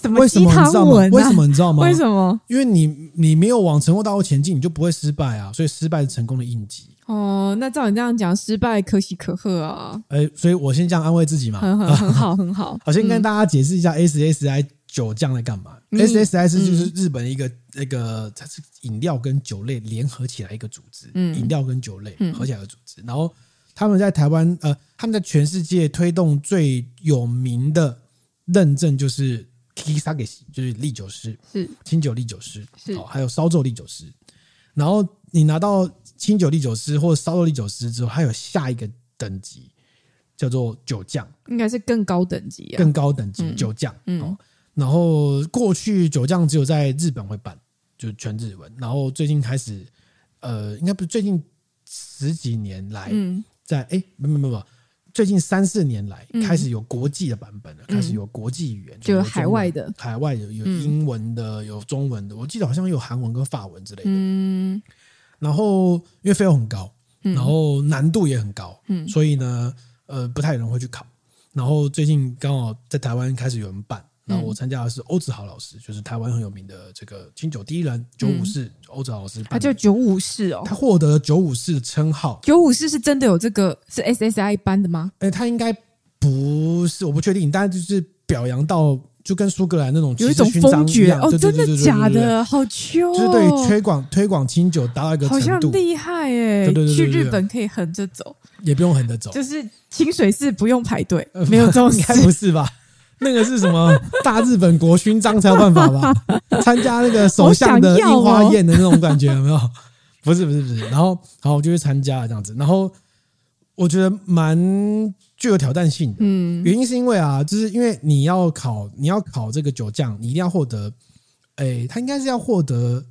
什么鸡汤文？
为什么你知道吗？
为什么？
因为你你没有往成功道路前进，你就不会失败啊。所以失败是成功的印记。
哦，那照你这样讲，失败可喜可贺啊。
哎，所以我先这样安慰自己嘛。
很很很好，很好。
我先跟大家解释一下 SSI。九将在干嘛？SSS 就是日本一个那个，它是饮料跟酒类联合起来一个组织。嗯，饮料跟酒类合起来的组织。然后他们在台湾，呃，他们在全世界推动最有名的认证就是提萨给西就是利酒师，
是
清酒利酒师，
是
还有烧酒利酒师。然后你拿到清酒利酒师或者烧酒利酒师之后，还有下一个等级叫做酒匠，
应该是更高等级啊，
更高等级酒匠。嗯，然后过去酒匠只有在日本会办，就是全日文。然后最近开始，呃，应该不是最近十几年来，在哎，没没没没。最近三四年来，开始有国际的版本了，嗯、开始有国际语言，
就海外的，
海外有有英文的，有中文的，我记得好像有韩文跟法文之类的。嗯，然后因为费用很高，然后难度也很高，嗯，所以呢，呃，不太有人会去考。然后最近刚好在台湾开始有人办。然后我参加的是欧子豪老师，就是台湾很有名的这个清酒第一人，九五式欧子豪老师，
他叫九五式哦，
他获得了九五式的称号。
九五式是真的有这个是 SSI 颁的吗？
哎，他应该不是，我不确定，但是就是表扬到就跟苏格兰那种有一种封爵
哦，真的假的？好秋，
就是对于推广推广清酒达到一个，好像
厉害哎！对对对，去日本可以横着走，
也不用横着走，
就是清水寺不用排队，没有这种，
应该不是吧？那个是什么大日本国勋章才有办法吧？参加那个首相的樱花宴的那种感觉有没有？不是不是不是，然后好，我就去参加了这样子，然后我觉得蛮具有挑战性的。嗯，原因是因为啊，就是因为你要考你要考这个酒匠，你一定要获得，哎，他应该是要获得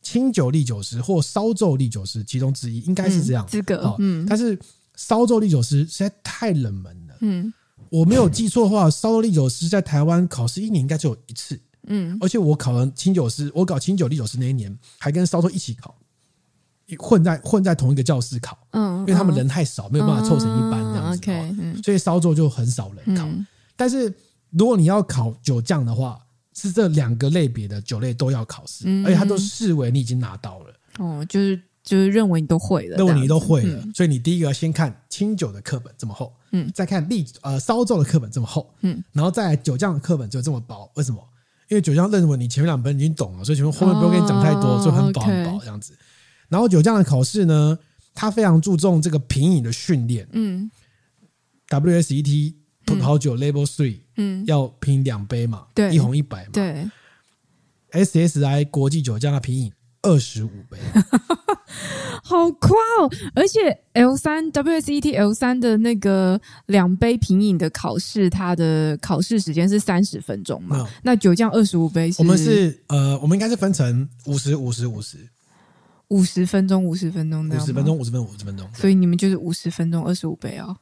清酒历酒师或烧酎唎酒师其中之一，应该是这样
资格。嗯，
但是烧酎唎酒师实在太冷门了。嗯。我没有记错的话，烧酒师在台湾考试一年应该只有一次。嗯，而且我考了清酒师，我搞清酒唎酒师那一年还跟烧肉一起考，混在混在同一个教室考。嗯，因为他们人太少，没有办法凑成一班这样子。OK，所以烧肉就很少人考。但是如果你要考酒匠的话，是这两个类别的酒类都要考试，而且他都视为你已经拿到了。
哦，就是。就是认为你都会了，
认为你都会了，嗯、所以你第一个要先看清酒的课本这么厚，嗯，再看唎呃烧酒的课本这么厚，嗯，然后再来酒匠的课本就这么薄。为什么？因为酒匠认为你前面两本已经懂了，所以前面后面不用跟你讲太多，哦、所以很薄很薄这样子。然后酒匠的考试呢，他非常注重这个品饮的训练，嗯，WSET 葡萄酒 Level Three，嗯，要品两杯嘛，对，一红一白嘛，
对
，SSI 国际酒匠的品饮二十五杯。
好夸哦！而且 L 三 WSET L 三的那个两杯品饮的考试，它的考试时间是三十分钟嘛？那酒酱二十五杯，
我们是呃，我们应该是分成五十五十五十
五十分钟，五十分钟，
五十分钟，五十分钟，五十分钟。
所以你们就是五十分钟二十五杯哦。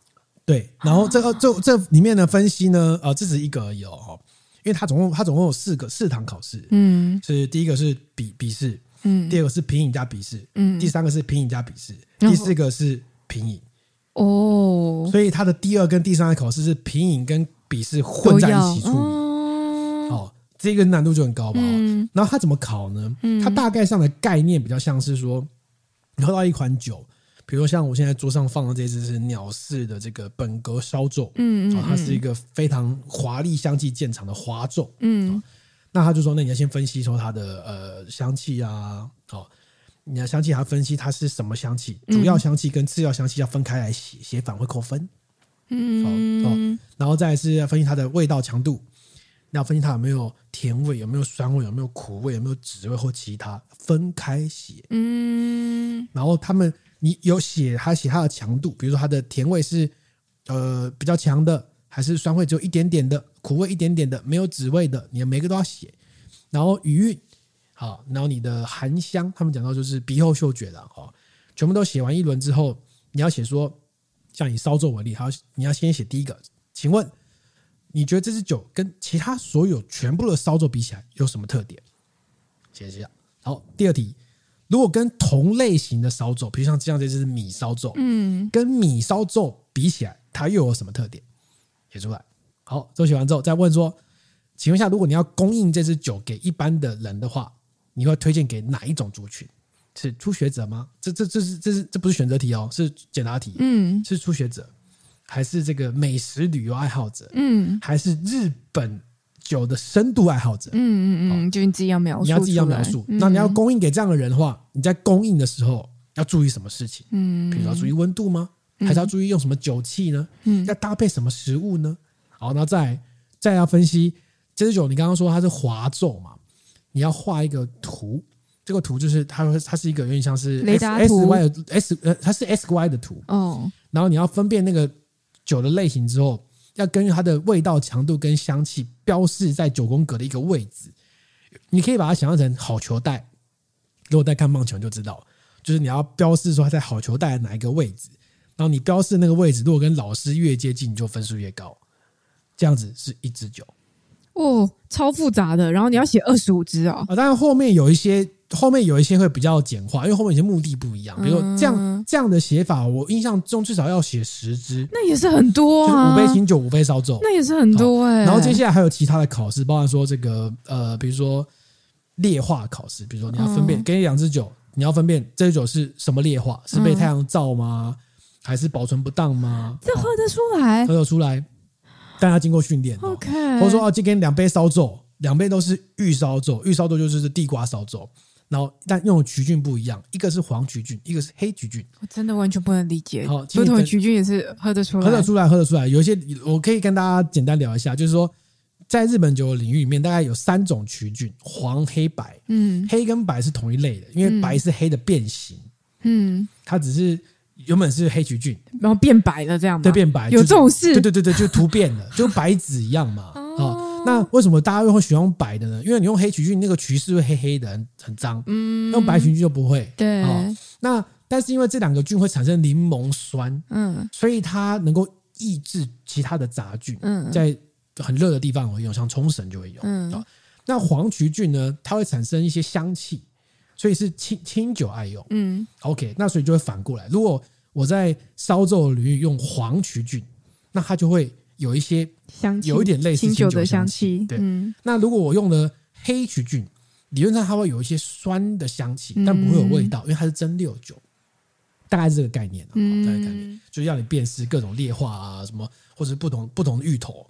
对，然后这个这这里面的分析呢，呃，这只是一个而已哦，因为它总共它总共有四个四堂考试，嗯，是第一个是笔笔试。嗯，第二个是品饮加笔试，嗯，第三个是品饮加笔试，第四个是品饮。哦，所以它的第二跟第三个考试是品饮跟笔试混在一起处理。哦，这个难度就很高吧？嗯，然后他怎么考呢？嗯，他大概上的概念比较像是说，你喝到一款酒，比如说像我现在桌上放的这支是鸟式的这个本格烧酒，嗯嗯，它是一个非常华丽香气见长的华酎，嗯。那他就说，那你要先分析说它的呃香气啊，哦，你要香气，还要分析它是什么香气，主要香气跟次要香气要分开来写，写反会扣分。嗯，哦，然后再是要分析它的味道强度，要分析它有没有甜味，有没有酸味，有没有苦味，有没有脂味或其他，分开写。嗯，然后他们你有写他写它的强度，比如说它的甜味是呃比较强的。还是酸味只有一点点的，苦味一点点的，没有脂味的，你每个都要写。然后余韵，好，然后你的含香，他们讲到就是鼻后嗅觉的，哦，全部都写完一轮之后，你要写说，像以烧酎为例，好，你要先写第一个，请问你觉得这支酒跟其他所有全部的烧酎比起来有什么特点？写一下。好，第二题，如果跟同类型的烧酎，比如像这样这支米烧酎，嗯，跟米烧酎比起来，它又有什么特点？写出来，好，都写完之后再问说，请问一下，如果你要供应这支酒给一般的人的话，你会推荐给哪一种族群？是初学者吗？这这这是这是这不是选择题哦，是简答题。嗯，是初学者，还是这个美食旅游爱好者？嗯，还是日本酒的深度爱好者？嗯
嗯嗯，就你自己要描述，你
要自己要描述。那你要供应给这样的人的话，你在供应的时候要注意什么事情？嗯，比如说要注意温度吗？还是要注意用什么酒器呢？嗯，要搭配什么食物呢？好，那再再要分析这支酒你刚刚说它是滑奏嘛，你要画一个图，这个图就是它它是一个有点像是 S,
雷达图
S Y 的 S 呃它是 S Y 的图
哦，
然后你要分辨那个酒的类型之后，要根据它的味道强度跟香气标示在九宫格的一个位置，你可以把它想象成好球带，如果在看棒球就知道，就是你要标示说它在好球带的哪一个位置。然后你标示那个位置，如果跟老师越接近，你就分数越高。这样子是一支酒
哦，超复杂的。然后你要写二十五支哦。
啊，当然后面有一些，后面有一些会比较简化，因为后面有些目的不一样。比如说这样、嗯、这样的写法，我印象中至少要写十支，
那也是很多啊。
就、五杯清酒，五杯烧酒，
那也是很多哎、欸。
然后接下来还有其他的考试，包含说这个呃，比如说烈化考试，比如说你要分辨，嗯、给你两支酒，你要分辨这支酒是什么烈化，是被太阳照吗？嗯还是保存不当吗？
这喝得出来，
喝得出来，但要经过训练。
OK，
或者说啊，今天两杯烧酒，两杯都是玉烧酒，玉烧酒就是地瓜烧酒，然后但用的曲菌不一样，一个是黄曲菌，一个是黑曲菌。
我真的完全不能理解。好，不同的曲菌也是喝得出来，
喝得出来，喝得出来。有一些我可以跟大家简单聊一下，就是说，在日本酒领域里面，大概有三种曲菌：黄、黑、白。嗯，黑跟白是同一类的，因为白是黑的变形。嗯，它只是。原本是黑曲菌，
然后变白了，这样？
对，变白，
有这种事？
对对对对，就突变了，就白纸一样嘛。哦，那为什么大家又会喜欢用白的呢？因为你用黑曲菌，那个曲是会黑黑的，很很脏。嗯，用白曲菌就不会。
对。
哦，那但是因为这两个菌会产生柠檬酸，嗯，所以它能够抑制其他的杂菌。嗯，在很热的地方会用，像冲绳就会用。嗯，那黄曲菌呢？它会产生一些香气。所以是清清酒爱用，嗯，OK，那所以就会反过来，如果我在烧酎领域用黄曲菌，那它就会有一些香气，有一点类似清酒的香气，对。嗯、那如果我用了黑曲菌，理论上它会有一些酸的香气，但不会有味道，因为它是蒸馏酒，大概是这个概念，大概概念，就是让你辨识各种劣化啊，什么或者不同不同的芋头，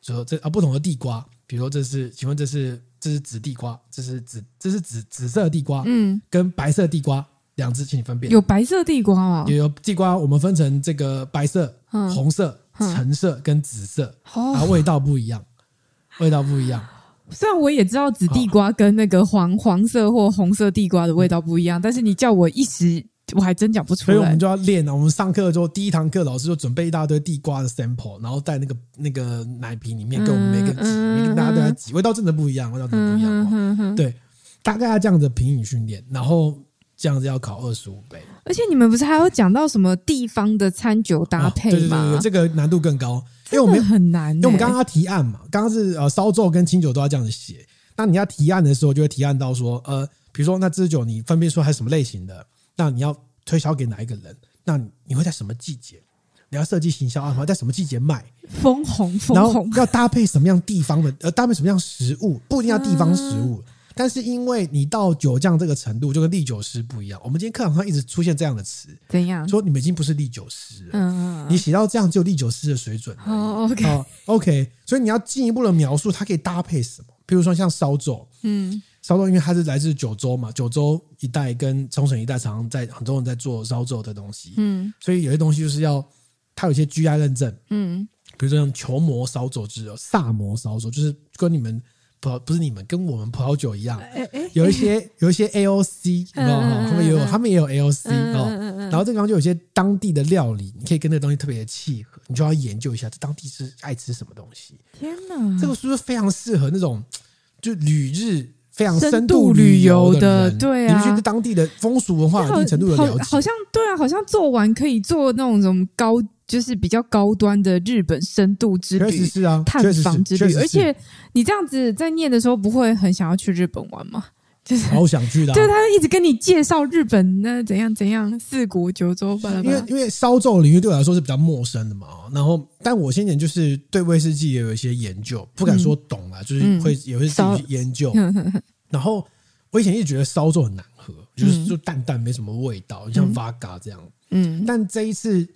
说这啊不同的地瓜，比如说这是，请问这是？这是紫地瓜，这是紫，这是紫紫色地瓜，嗯，跟白色地瓜两只，请你分辨。
有白色地瓜啊？
有有地瓜，我们分成这个白色、红色、橙色跟紫色，然后味道不一样，味道不一样。
虽然我也知道紫地瓜跟那个黄黄色或红色地瓜的味道不一样，但是你叫我一时。我还真讲不出来，
所以我们就要练啊。我们上课的时候，第一堂课老师就准备一大堆地瓜的 sample，然后在那个那个奶瓶里面给我们每个挤，每个大家都在挤，味道真的不一样，味道真的不一样。对，大概要这样子品饮训练，然后这样子要考二十五杯。
而且你们不是还有讲到什么地方的餐酒搭配吗？对对对，
这个难度更高，因为我们
很难。因
为我们刚刚要提案嘛，刚刚是呃烧酒跟清酒都要这样子写。那你要提案的时候，就会提案到说，呃，比如说那支酒你分辨出它是什么类型的。那你要推销给哪一个人？那你会在什么季节？你要设计行销案吗在什么季节卖？
枫红，枫红，
然后要搭配什么样地方的？呃，搭配什么样食物？不一定要地方食物，嗯、但是因为你到酒匠这个程度，就跟唎酒师不一样。我们今天课堂上一直出现这样的词，
怎样？
说你们已经不是唎酒师了。嗯，你写到这样只有唎酒师的水准。
哦，OK，
哦，OK。所以你要进一步的描述，它可以搭配什么？比如说像烧酒，嗯。烧肉，因为它是来自九州嘛，九州一带跟冲绳一带，常常在很多人在做烧肉的东西，嗯，所以有些东西就是要它有一些 GI 认证，嗯，比如说像球磨烧酎之类，萨摩烧肉，就是跟你们葡不是你们跟我们葡萄酒一样，有一些有一些 AOC，他们也有他们也有 AOC 哦，然后这个地方就有些当地的料理，你可以跟那个东西特别的契合，你就要研究一下这当地是爱吃什么东西。
天哪，
这个是不是非常适合那种就旅日？非常深度旅游的，对啊，你们去当地的风俗文化有一定程度的了解，
好像对啊，好像做完可以做那种什么高，就是比较高端的日本深度之旅，确
实是啊，
探访之旅。而且你这样子在念的时候，不会很想要去日本玩吗？就是
好想去的，
对，他一直跟你介绍日本那怎样怎样四国九州，
因为因为烧酎领域对我来说是比较陌生的嘛。然后，但我先前就是对威士忌也有一些研究，不敢说懂啊，就是会也会自己去研究。然后我以前一直觉得烧酎很难喝，就是就淡淡没什么味道，像 Vodka 这样。嗯，但这一次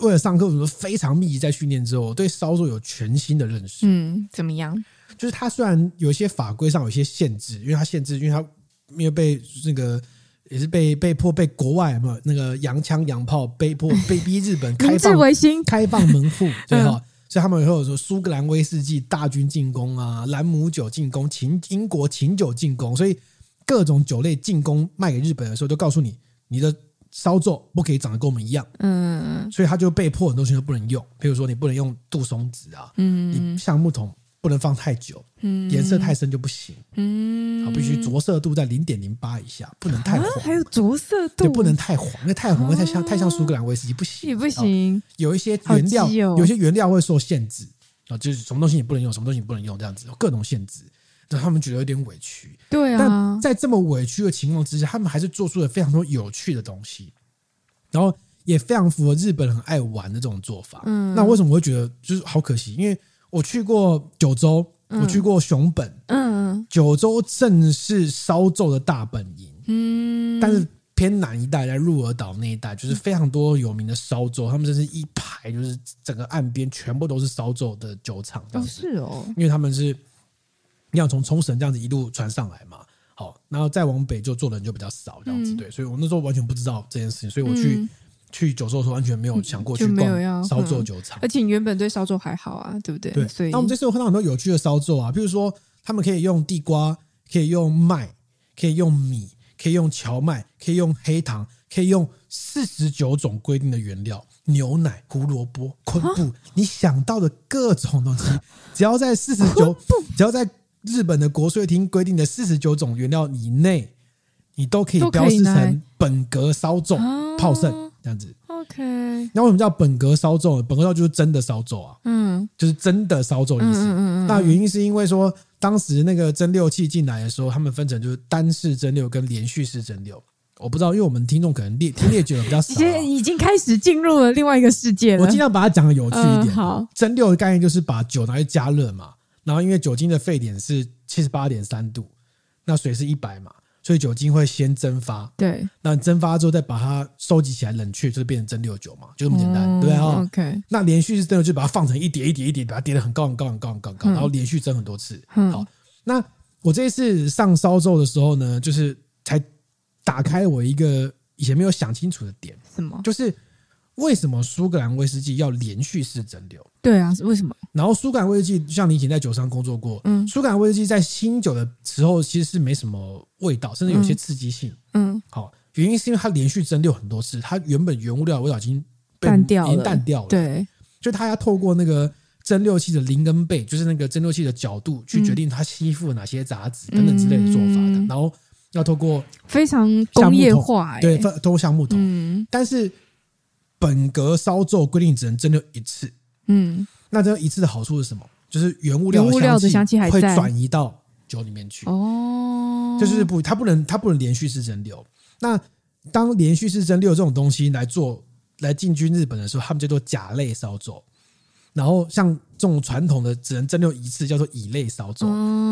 为了上课，什么非常密集在训练之后，我对烧酎有全新的认识。
嗯，怎么样？
就是它虽然有一些法规上有一些限制，因为它限制，因为它因为被那个也是被被迫被国外嘛那个洋枪洋炮被迫 被逼日本开放开放门户，对哈，所以他们会有说苏格兰威士忌大军进攻啊，兰姆酒进攻，琴英国琴酒进攻，所以各种酒类进攻卖给日本的时候，就告诉你你的烧皱不可以长得跟我们一样，嗯，所以他就被迫很多东西都不能用，比如说你不能用杜松子啊，嗯，你橡木桶。不能放太久，嗯，颜色太深就不行，嗯，好，必须着色度在零点零八以下，不能太黄，
啊、还有着色度，
就不能太黄，因为太黄会太像、哦、太像苏格兰威士忌，不行，
也不行。
有一些原料，哦、有些原料会受限制啊，就是什么东西你不能用，什么东西你不能用，这样子有各种限制，让他们觉得有点委屈。
对啊，
但在这么委屈的情况之下，他们还是做出了非常多有趣的东西，然后也非常符合日本人很爱玩的这种做法。嗯，那为什么我会觉得就是好可惜？因为我去过九州。我去过熊本，嗯，九州正是烧酎的大本营，嗯，但是偏南一带，在鹿儿岛那一带，就是非常多有名的烧酒，他们这是一排，就是整个岸边全部都是烧酒的酒厂，
哦，是哦，
因为他们是要从冲绳这样子一路传上来嘛，好，然后再往北就做的人就比较少，这样子，对，所以我那时候完全不知道这件事情，所以我去。去九州的时候完全没有想过去逛烧酒酒厂，
而且你原本对烧酒还好啊，对不对？
对。所以那我们这次有看到很多有趣的烧酒啊，比如说他们可以用地瓜，可以用麦，可以用米，可以用荞麦，可以用黑糖，可以用四十九种规定的原料，牛奶、胡萝卜、昆布，你想到的各种东西，只要在四十九，只要在日本的国税厅规定的四十九种原料以内，你都可以标示成本格烧酎泡盛。这样子
，OK。
那为什么叫本格烧酎？本格烧就是真的烧酎啊，嗯，就是真的烧酎意思。嗯嗯嗯。那原因是因为说，当时那个蒸馏器进来的时候，他们分成就是单式蒸馏跟连续式蒸馏。我不知道，因为我们听众可能列听烈酒的比较少，
已经已经开始进入了另外一个世界了。
我尽量把它讲的有趣一点。好，蒸馏的概念就是把酒拿去加热嘛，然后因为酒精的沸点是七十八点三度，那水是一百嘛。所以酒精会先蒸发，
对，
那蒸发之后再把它收集起来冷却，就是变成蒸馏酒嘛，就这么简单，对啊。
OK，
那连续式蒸馏就把它放成一叠一叠一叠，把它叠得很高很高很高很高很高，然后连续蒸很多次。嗯好，那我这一次上烧酎的时候呢，就是才打开我一个以前没有想清楚的点，
什么？
就是。为什么苏格兰威士忌要连续式蒸馏？
对啊，是为什么？
然后苏格兰威士忌，像你以前在酒商工作过，嗯，苏格兰威士忌在新酒的时候其实是没什么味道，甚至有些刺激性，嗯，好，原因是因为它连续蒸馏很多次，它原本原物料的味道已经
淡掉了，
已经淡掉了，
对，
所以它要透过那个蒸馏器的零跟倍，就是那个蒸馏器的角度，去决定它吸附了哪些杂质等等之类的做法的，然后要透过
非常工业化，
对，透过橡木桶，嗯，但是。本格烧酎规定只能蒸馏一次，嗯，那这一次的好处是什么？就是原物料的香气会转移到酒里面去，哦，就是不，它不能，它不能连续式蒸馏。那当连续式蒸馏这种东西来做来进军日本的时候，他们叫做甲类烧酎。然后像这种传统的只能蒸馏一次，叫做乙类烧酎。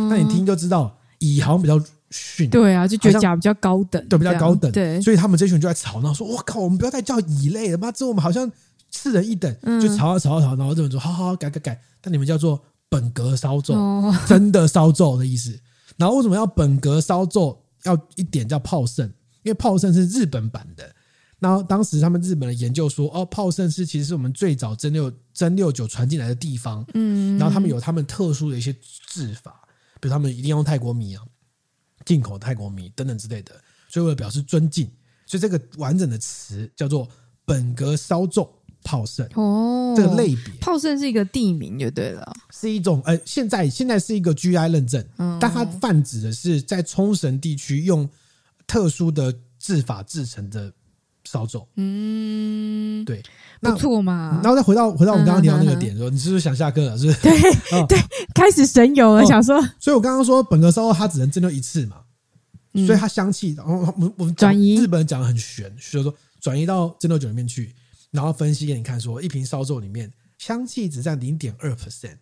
那你听就知道，乙好像比较。逊
对啊，就觉得甲比较高等，
对，比较高等，
对，
所以他们这群人就在吵闹，说：“我靠，我们不要再叫乙类了，妈，这我们好像次人一等。”就吵啊吵啊吵，然后这么说：“好好好，改改改。”但你们叫做本格烧酎，真的烧酎的意思。然后为什么要本格烧酎？要一点叫炮盛，因为炮盛是日本版的。然后当时他们日本的研究说：“哦，炮盛是其实是我们最早蒸六蒸馏酒传进来的地方。”嗯，然后他们有他们特殊的一些制法，比如他们一定要用泰国米啊。进口泰国米等等之类的，所以为了表示尊敬，所以这个完整的词叫做本格烧酎泡盛哦，这个类别。
泡盛是一个地名就对了，
是一种呃，现在现在是一个 GI 认证，嗯、但它泛指的是在冲绳地区用特殊的制法制成的烧酎，嗯，对，
不错嘛。
然后再回到回到我们刚刚提到那个点，说、嗯、你是不是想下课了？是不是？
对、哦、对，开始神游了，哦、想说。
所以我刚刚说本格烧肉它只能蒸馏一次嘛，嗯、所以它香气，然后我们我们转移日本人讲的很玄，所以说转移到蒸馏酒里面去，然后分析给你看，说一瓶烧酒里面香气只占零点二 percent，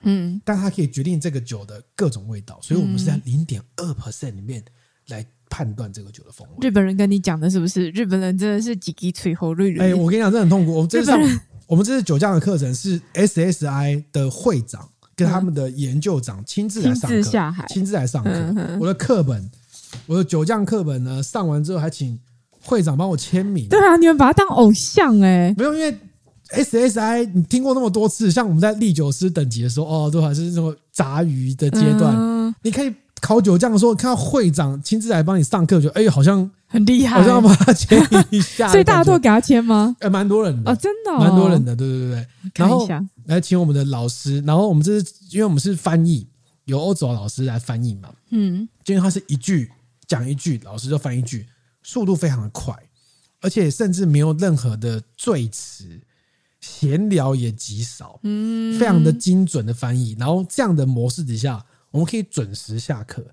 嗯，但它可以决定这个酒的各种味道，所以我们是在零点二 percent 里面来。判断这个酒的风味。
日本人跟你讲的是不是？日本人真的是几滴吹喉瑞瑞。
哎，我跟你讲，这很痛苦。我们这次我们这次酒匠的课程是 SSI 的会长跟他们的研究长亲自来上课，亲自下海，亲自来上课。嗯、我的课本，我的酒匠课本呢，上完之后还请会长帮我签名。
对啊，你们把他当偶像哎、欸。
没有，因为 SSI 你听过那么多次，像我们在立酒师等级的时候，哦，都还是那种杂鱼的阶段。嗯、你可以考酒匠的时候，看到会长亲自来帮你上课，就哎，好像
很厉害，
好像要帮他签一下。
所以大家都给他签吗？
哎，蛮多人的
哦，真的、哦，
蛮多人的，对对对对。然后来请我们的老师，然后我们这是因为我们是翻译，由欧洲老师来翻译嘛。嗯，就因为他是一句讲一句，老师就翻一句，速度非常的快。而且甚至没有任何的赘词，闲聊也极少，嗯，非常的精准的翻译。然后这样的模式底下，我们可以准时下课。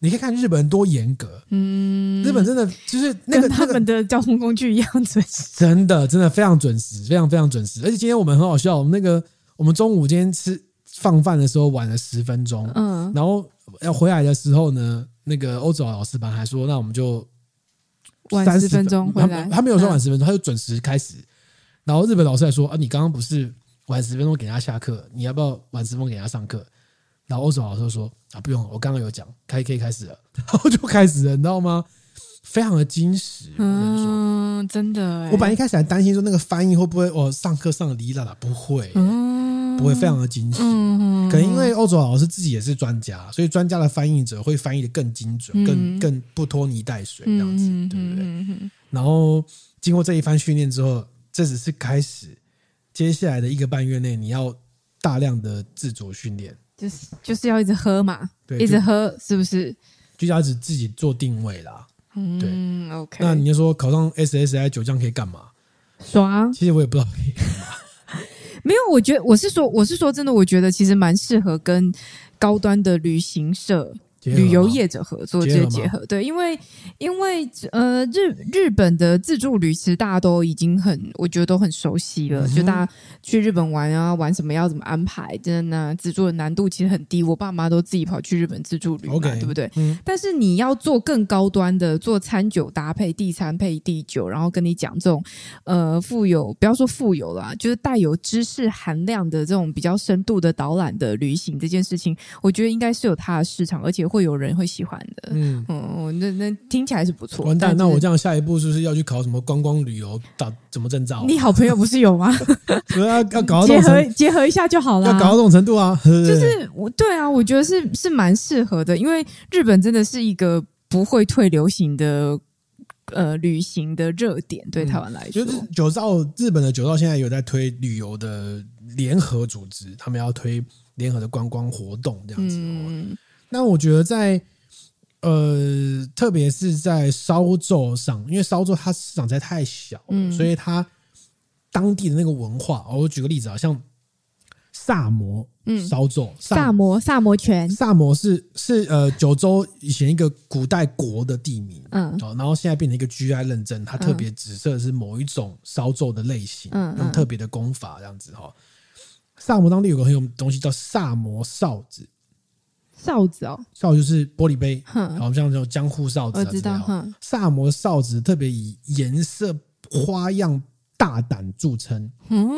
你可以看日本人多严格，嗯，日本真的就是那个
他们的交通工具一样准时，
真的真的非常准时，非常非常准时。而且今天我们很好笑，我们那个我们中午今天吃放饭的时候晚了十分钟，嗯，然后要回来的时候呢，那个欧洲老师班还说，那我们就。
晚十分钟回来，
他没有说晚十分钟，他就准时开始。然后日本老师还说：“啊，你刚刚不是晚十分钟给他下课，你要不要晚十分钟给他上课？”然后欧洲老师就说：“啊，不用，我刚刚有讲，可以可以开始了。”然后就开始了，你知道吗？非常的精实。
嗯，真的。
我本来一开始还担心说那个翻译会不会我上课上的离啦啦，不会。不会非常的惊喜，嗯、可能因为欧洲老师自己也是专家，所以专家的翻译者会翻译的更精准，嗯、更更不拖泥带水这样子，嗯、对不对？嗯、然后经过这一番训练之后，这只是开始，接下来的一个半月内，你要大量的自主训练，
就是就是要一直喝嘛，对，一直喝是不是？
就要一直自己做定位啦，
嗯、
对
，OK。
那你就说考上 SSI 酒匠可以干嘛？
爽。
其实我也不知道可以干嘛。
没有，我觉得我是说，我是说真的，我觉得其实蛮适合跟高端的旅行社。旅游业者合作这些结合，对，因为因为呃日日本的自助旅其实大家都已经很，我觉得都很熟悉了。就大家去日本玩啊，玩什么要怎么安排，真的呢，自助的难度其实很低。我爸妈都自己跑去日本自助旅嘛，对不对？但是你要做更高端的，做餐酒搭配，地餐配地酒，然后跟你讲这种呃富有，不要说富有啦，就是带有知识含量的这种比较深度的导览的旅行这件事情，我觉得应该是有它的市场，而且。会有人会喜欢的，嗯嗯，那那听起来是不错。
完蛋，那我这样下一步是不是要去考什么观光旅游打怎么证照？
你好朋友不是有吗？
要要搞到
结合结合一下就好了，
要搞到这种程度啊！
就是我对啊，我觉得是是蛮适合的，因为日本真的是一个不会退流行的呃旅行的热点，对台湾来说，
嗯、就是九兆日本的九兆现在有在推旅游的联合组织，他们要推联合的观光活动这样子。嗯那我觉得在呃，特别是在烧酎上，因为烧酎它市场实在太小了，嗯、所以它当地的那个文化，我举个例子啊，像萨摩烧酎，
萨摩萨摩泉，
萨摩是是呃九州以前一个古代国的地名，嗯，然后现在变成一个 GI 认证，它特别指色是某一种烧酎的类型，嗯，用特别的功法这样子哈。萨摩当地有个很有东西叫萨摩哨子。
哨子哦，
哨就是玻璃杯，好像这种江户哨子。
我知道，
萨摩哨子特别以颜色花样大胆著称。嗯，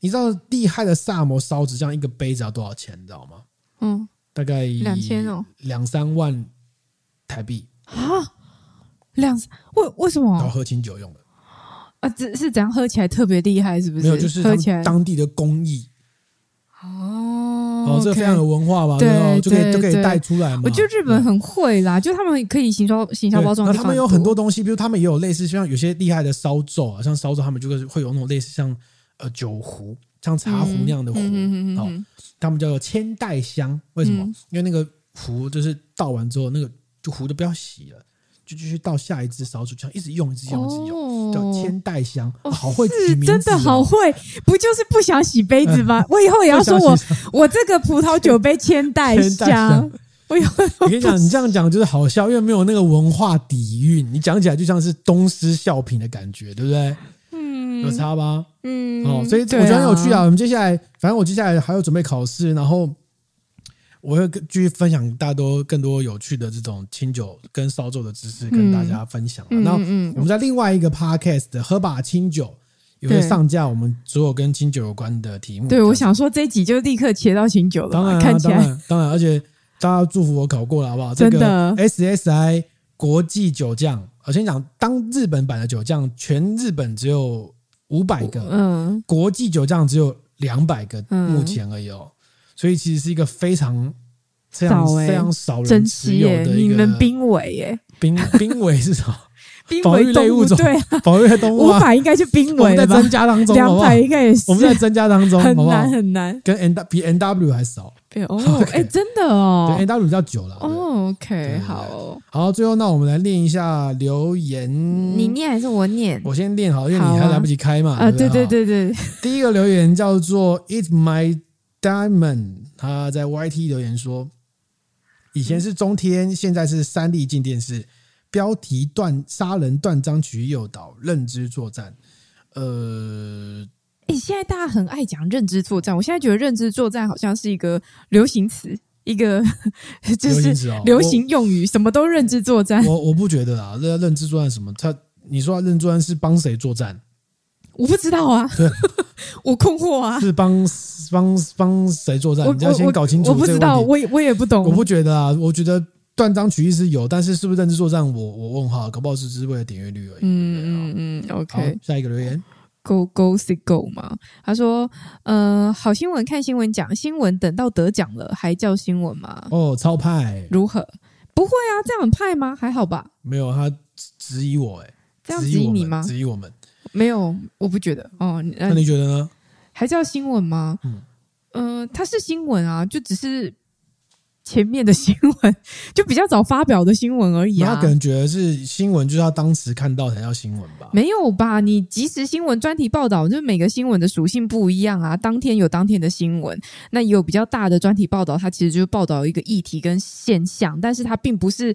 你知道厉害的萨摩哨子这样一个杯子要多少钱？你知道吗？嗯，大概
两千哦，
两三万台币
啊？两为为什么？
要喝清酒用的
啊？只是怎样喝起来特别厉害？是不是？
没有，就是喝起来当地的工艺哦。哦，这个非常有文化吧？对，就可以就可以带出来嘛。
我觉得日本很会啦，就他们可以行销行销包装。
那他们有很多东西，比如他们也有类似像有些厉害的烧酎啊，像烧酎他们就是会有那种类似像呃酒壶，像茶壶那样的壶。哦，他们叫做千代香，为什么？因为那个壶就是倒完之后，那个就壶就不要洗了。就继续到下一支烧酒，这样一直用，一直用，一直用，叫千代香，好会取名字，真的好会，
不就是不想洗杯子吗？我以后也要说我我这个葡萄酒杯千代香。我
跟你讲，你这样讲就是好笑，因为没有那个文化底蕴，你讲起来就像是东施效颦的感觉，对不对？嗯，有差吧？嗯，哦，所以我觉得很有趣啊。我们接下来，反正我接下来还要准备考试，然后。我会继续分享大多更多有趣的这种清酒跟烧酒的知识，跟大家分享。那我们在另外一个 podcast 的喝吧清酒也会上架我们所有跟清酒有关的题目。
对，我想说这一集就立刻切到清酒了。
当然，看起来当然，当然，而且大家祝福我考过了，好不好？真的，SSI 国际酒匠，我先讲，当日本版的酒匠，全日本只有五百个，嗯，国际酒匠只有两百个，目前而已哦，所以其实是一个非常非常非常少人持有的一个。
你们濒危耶？
濒濒危是什么？
保育类物种，对，
保育类动物，
五百应该就濒危了吧？
在增加当中，
两百应该也是。
我们在增加当中，
很难很难，
跟 N 比 N W 还少。
哦，哎，真的哦，
对，N W 比较久了。
哦，OK，好，
好，最后那我们来念一下留言。
你念还是我念？
我先念好，因为你还来不及开嘛。
啊，对对对对。
第一个留言叫做 It's My Diamond，他在 YT 留言说，以前是中天，现在是三立进电视。标题断杀人断章取义诱导认知作战，呃，
哎、欸，现在大家很爱讲认知作战，我现在觉得认知作战好像是一个流行词，一个 就是流行用语，什么都认知作战。
我我不觉得啊，这认知作战什么？他你说认知作战是帮谁作战？
我不知道啊，我困惑啊，
是帮帮帮谁作战？你要先搞清楚。
我不知道，我也我也不懂。
我不觉得啊，我觉得。断章取义是有，但是是不是认知作战？我我问号，搞不好是只是为了点阅率而已。
嗯嗯嗯，OK。
下一个留言
，Go Go See Go 嘛？他说，呃，好新闻看新闻讲新闻，等到得奖了还叫新闻吗？
哦，超派，
如何？不会啊，这样很派吗？还好吧？
没有，他质疑我，哎，
这样质疑你吗？
质疑我们？
没有，我不觉得。哦，
那你觉得呢？
还叫新闻吗？嗯，呃，它是新闻啊，就只是。前面的新闻 就比较早发表的新闻而已啊，
他可能觉得是新闻，就是要当时看到才叫新闻吧？
没有吧？你即时新闻专题报道，就是每个新闻的属性不一样啊。当天有当天的新闻，那也有比较大的专题报道，它其实就是报道一个议题跟现象，但是它并不是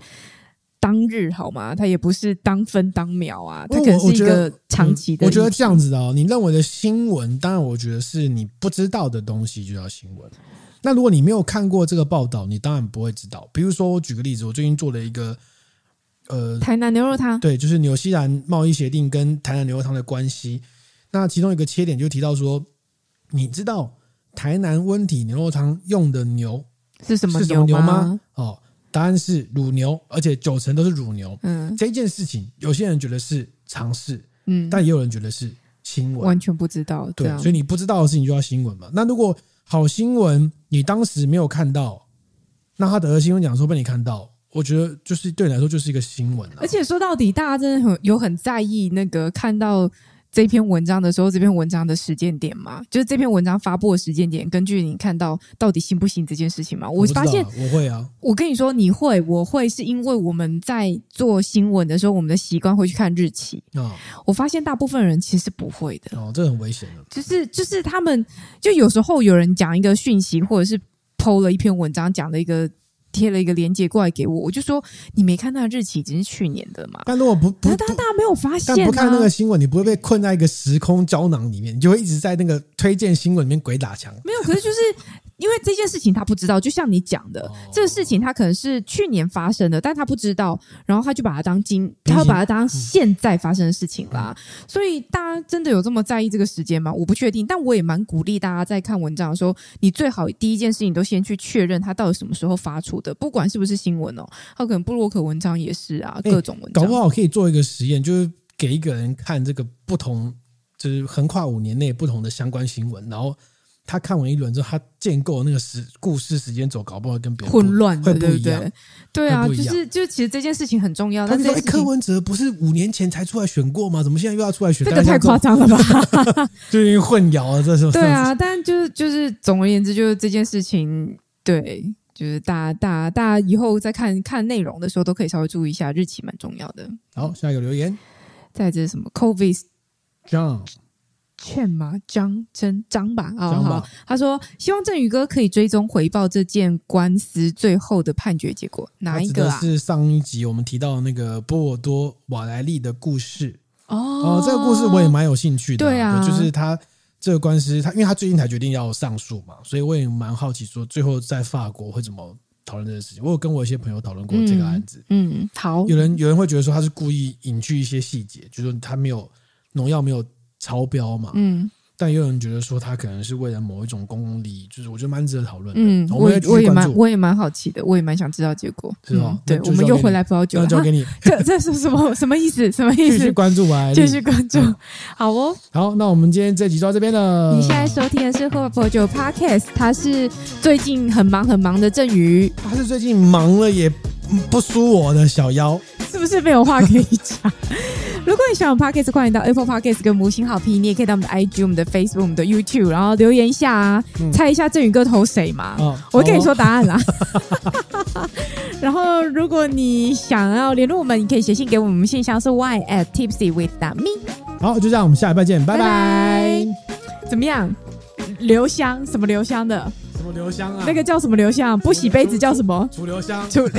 当日好吗？它也不是当分当秒啊，它可能是一个长期的。
我觉得这样子哦，你认为的新闻，当然我觉得是你不知道的东西就叫新闻。那如果你没有看过这个报道，你当然不会知道。比如说，我举个例子，我最近做了一个，呃，
台南牛肉汤，
对，就是纽西兰贸易协定跟台南牛肉汤的关系。那其中一个切点就提到说，你知道台南温体牛肉汤用的牛
是什么
是什么牛吗？哦，答案是乳牛，而且九成都是乳牛。嗯，这件事情有些人觉得是常识，嗯，但也有人觉得是新闻，
完全不知道。
对，所以你不知道的事情就要新闻嘛。那如果好新闻，你当时没有看到，那他得了新闻奖的时候被你看到，我觉得就是对你来说就是一个新闻。
而且说到底，大家真的很有很在意那个看到。这篇文章的时候，这篇文章的时间点嘛，就是这篇文章发布的时间点，根据你看到到底行不行这件事情嘛？我发现
我会啊，
我跟你说你会，我会是因为我们在做新闻的时候，我们的习惯会去看日期啊。我发现大部分人其实不会的
哦，这很危险的。
就是就是他们就有时候有人讲一个讯息，或者是 PO 了一篇文章，讲了一个。贴了一个链接过来给我，我就说你没看那日期，已经是去年的嘛。
但如果不不，但
大家没有发现，但
不看那个新闻，你不会被困在一个时空胶囊里面，你就会一直在那个推荐新闻里面鬼打墙。
没有，可是就是。因为这件事情他不知道，就像你讲的，这个事情他可能是去年发生的，但他不知道，然后他就把它当今，他会把它当现在发生的事情啦。所以大家真的有这么在意这个时间吗？我不确定，但我也蛮鼓励大家在看文章的时候，你最好第一件事情都先去确认它到底什么时候发出的，不管是不是新闻哦，他可能布洛克文章也是啊，各种文章。
搞不好可以做一个实验，就是给一个人看这个不同，就是横跨五年内不同的相关新闻，然后。他看完一轮之后，他建构那个时故事时间轴，搞不好跟别人
混乱，
会不一样。
对，对，对，对啊，就是就其实这件事情很重要。但是
柯文哲不是五年前才出来选过吗？怎么现在又要出来选？
这个太夸张了吧？
就因为混淆了，这是
对啊。但就是就是总而言之，就是这件事情，对，就是大家大家大家以后在看看内容的时候，都可以稍微注意一下日期，蛮重要的。
好，下一个留言，
在这是什么？Covid
John。
劝吗？张真张吧，啊、哦，好。他说希望振宇哥可以追踪回报这件官司最后的判决结果，哪一个啊？
是上一集我们提到的那个波尔多瓦莱利的故事哦，哦，这个故事我也蛮有兴趣的。
对啊，
就是他这个官司，他因为他最近才决定要上诉嘛，所以我也蛮好奇，说最后在法国会怎么讨论这件事情。我有跟我一些朋友讨论过这个案子。
嗯，嗯，好。
有人有人会觉得说他是故意隐去一些细节，就是说他没有农药没有。超标嘛，嗯，但也有人觉得说他可能是为了某一种公共利益，就是我觉得蛮值得讨论。
嗯，我也我也蛮我也蛮好奇的，我也蛮想知道结果。
是哦？
对，我们又回来葡萄酒了，
交给你。
这这是什么什么意思？什么意思？
继续关注吧，
继续关注。好哦。
好，那我们今天这集就到这边了。
你现在收听的是喝葡萄酒 Podcast，他是最近很忙很忙的郑宇，
他是最近忙了也不输我的小妖，
是不是没有话可以讲？如果你喜欢我们 Podcast，欢迎到 Apple Podcast 跟五星好评。你也可以到我们的 IG、我们的 Facebook、我们的 YouTube，然后留言一下啊，嗯、猜一下郑宇哥投谁嘛？哦、我跟你说答案啦。哦、然后，如果你想要联络我们，你可以写信给我们，信箱是 y at tipsy with me。
好，就这样，我们下礼拜见，拜拜。拜拜
怎么样？留香？什么留香的？
什么留香啊？
那个叫什么留香？不洗杯子叫什么？
楚留香。
楚。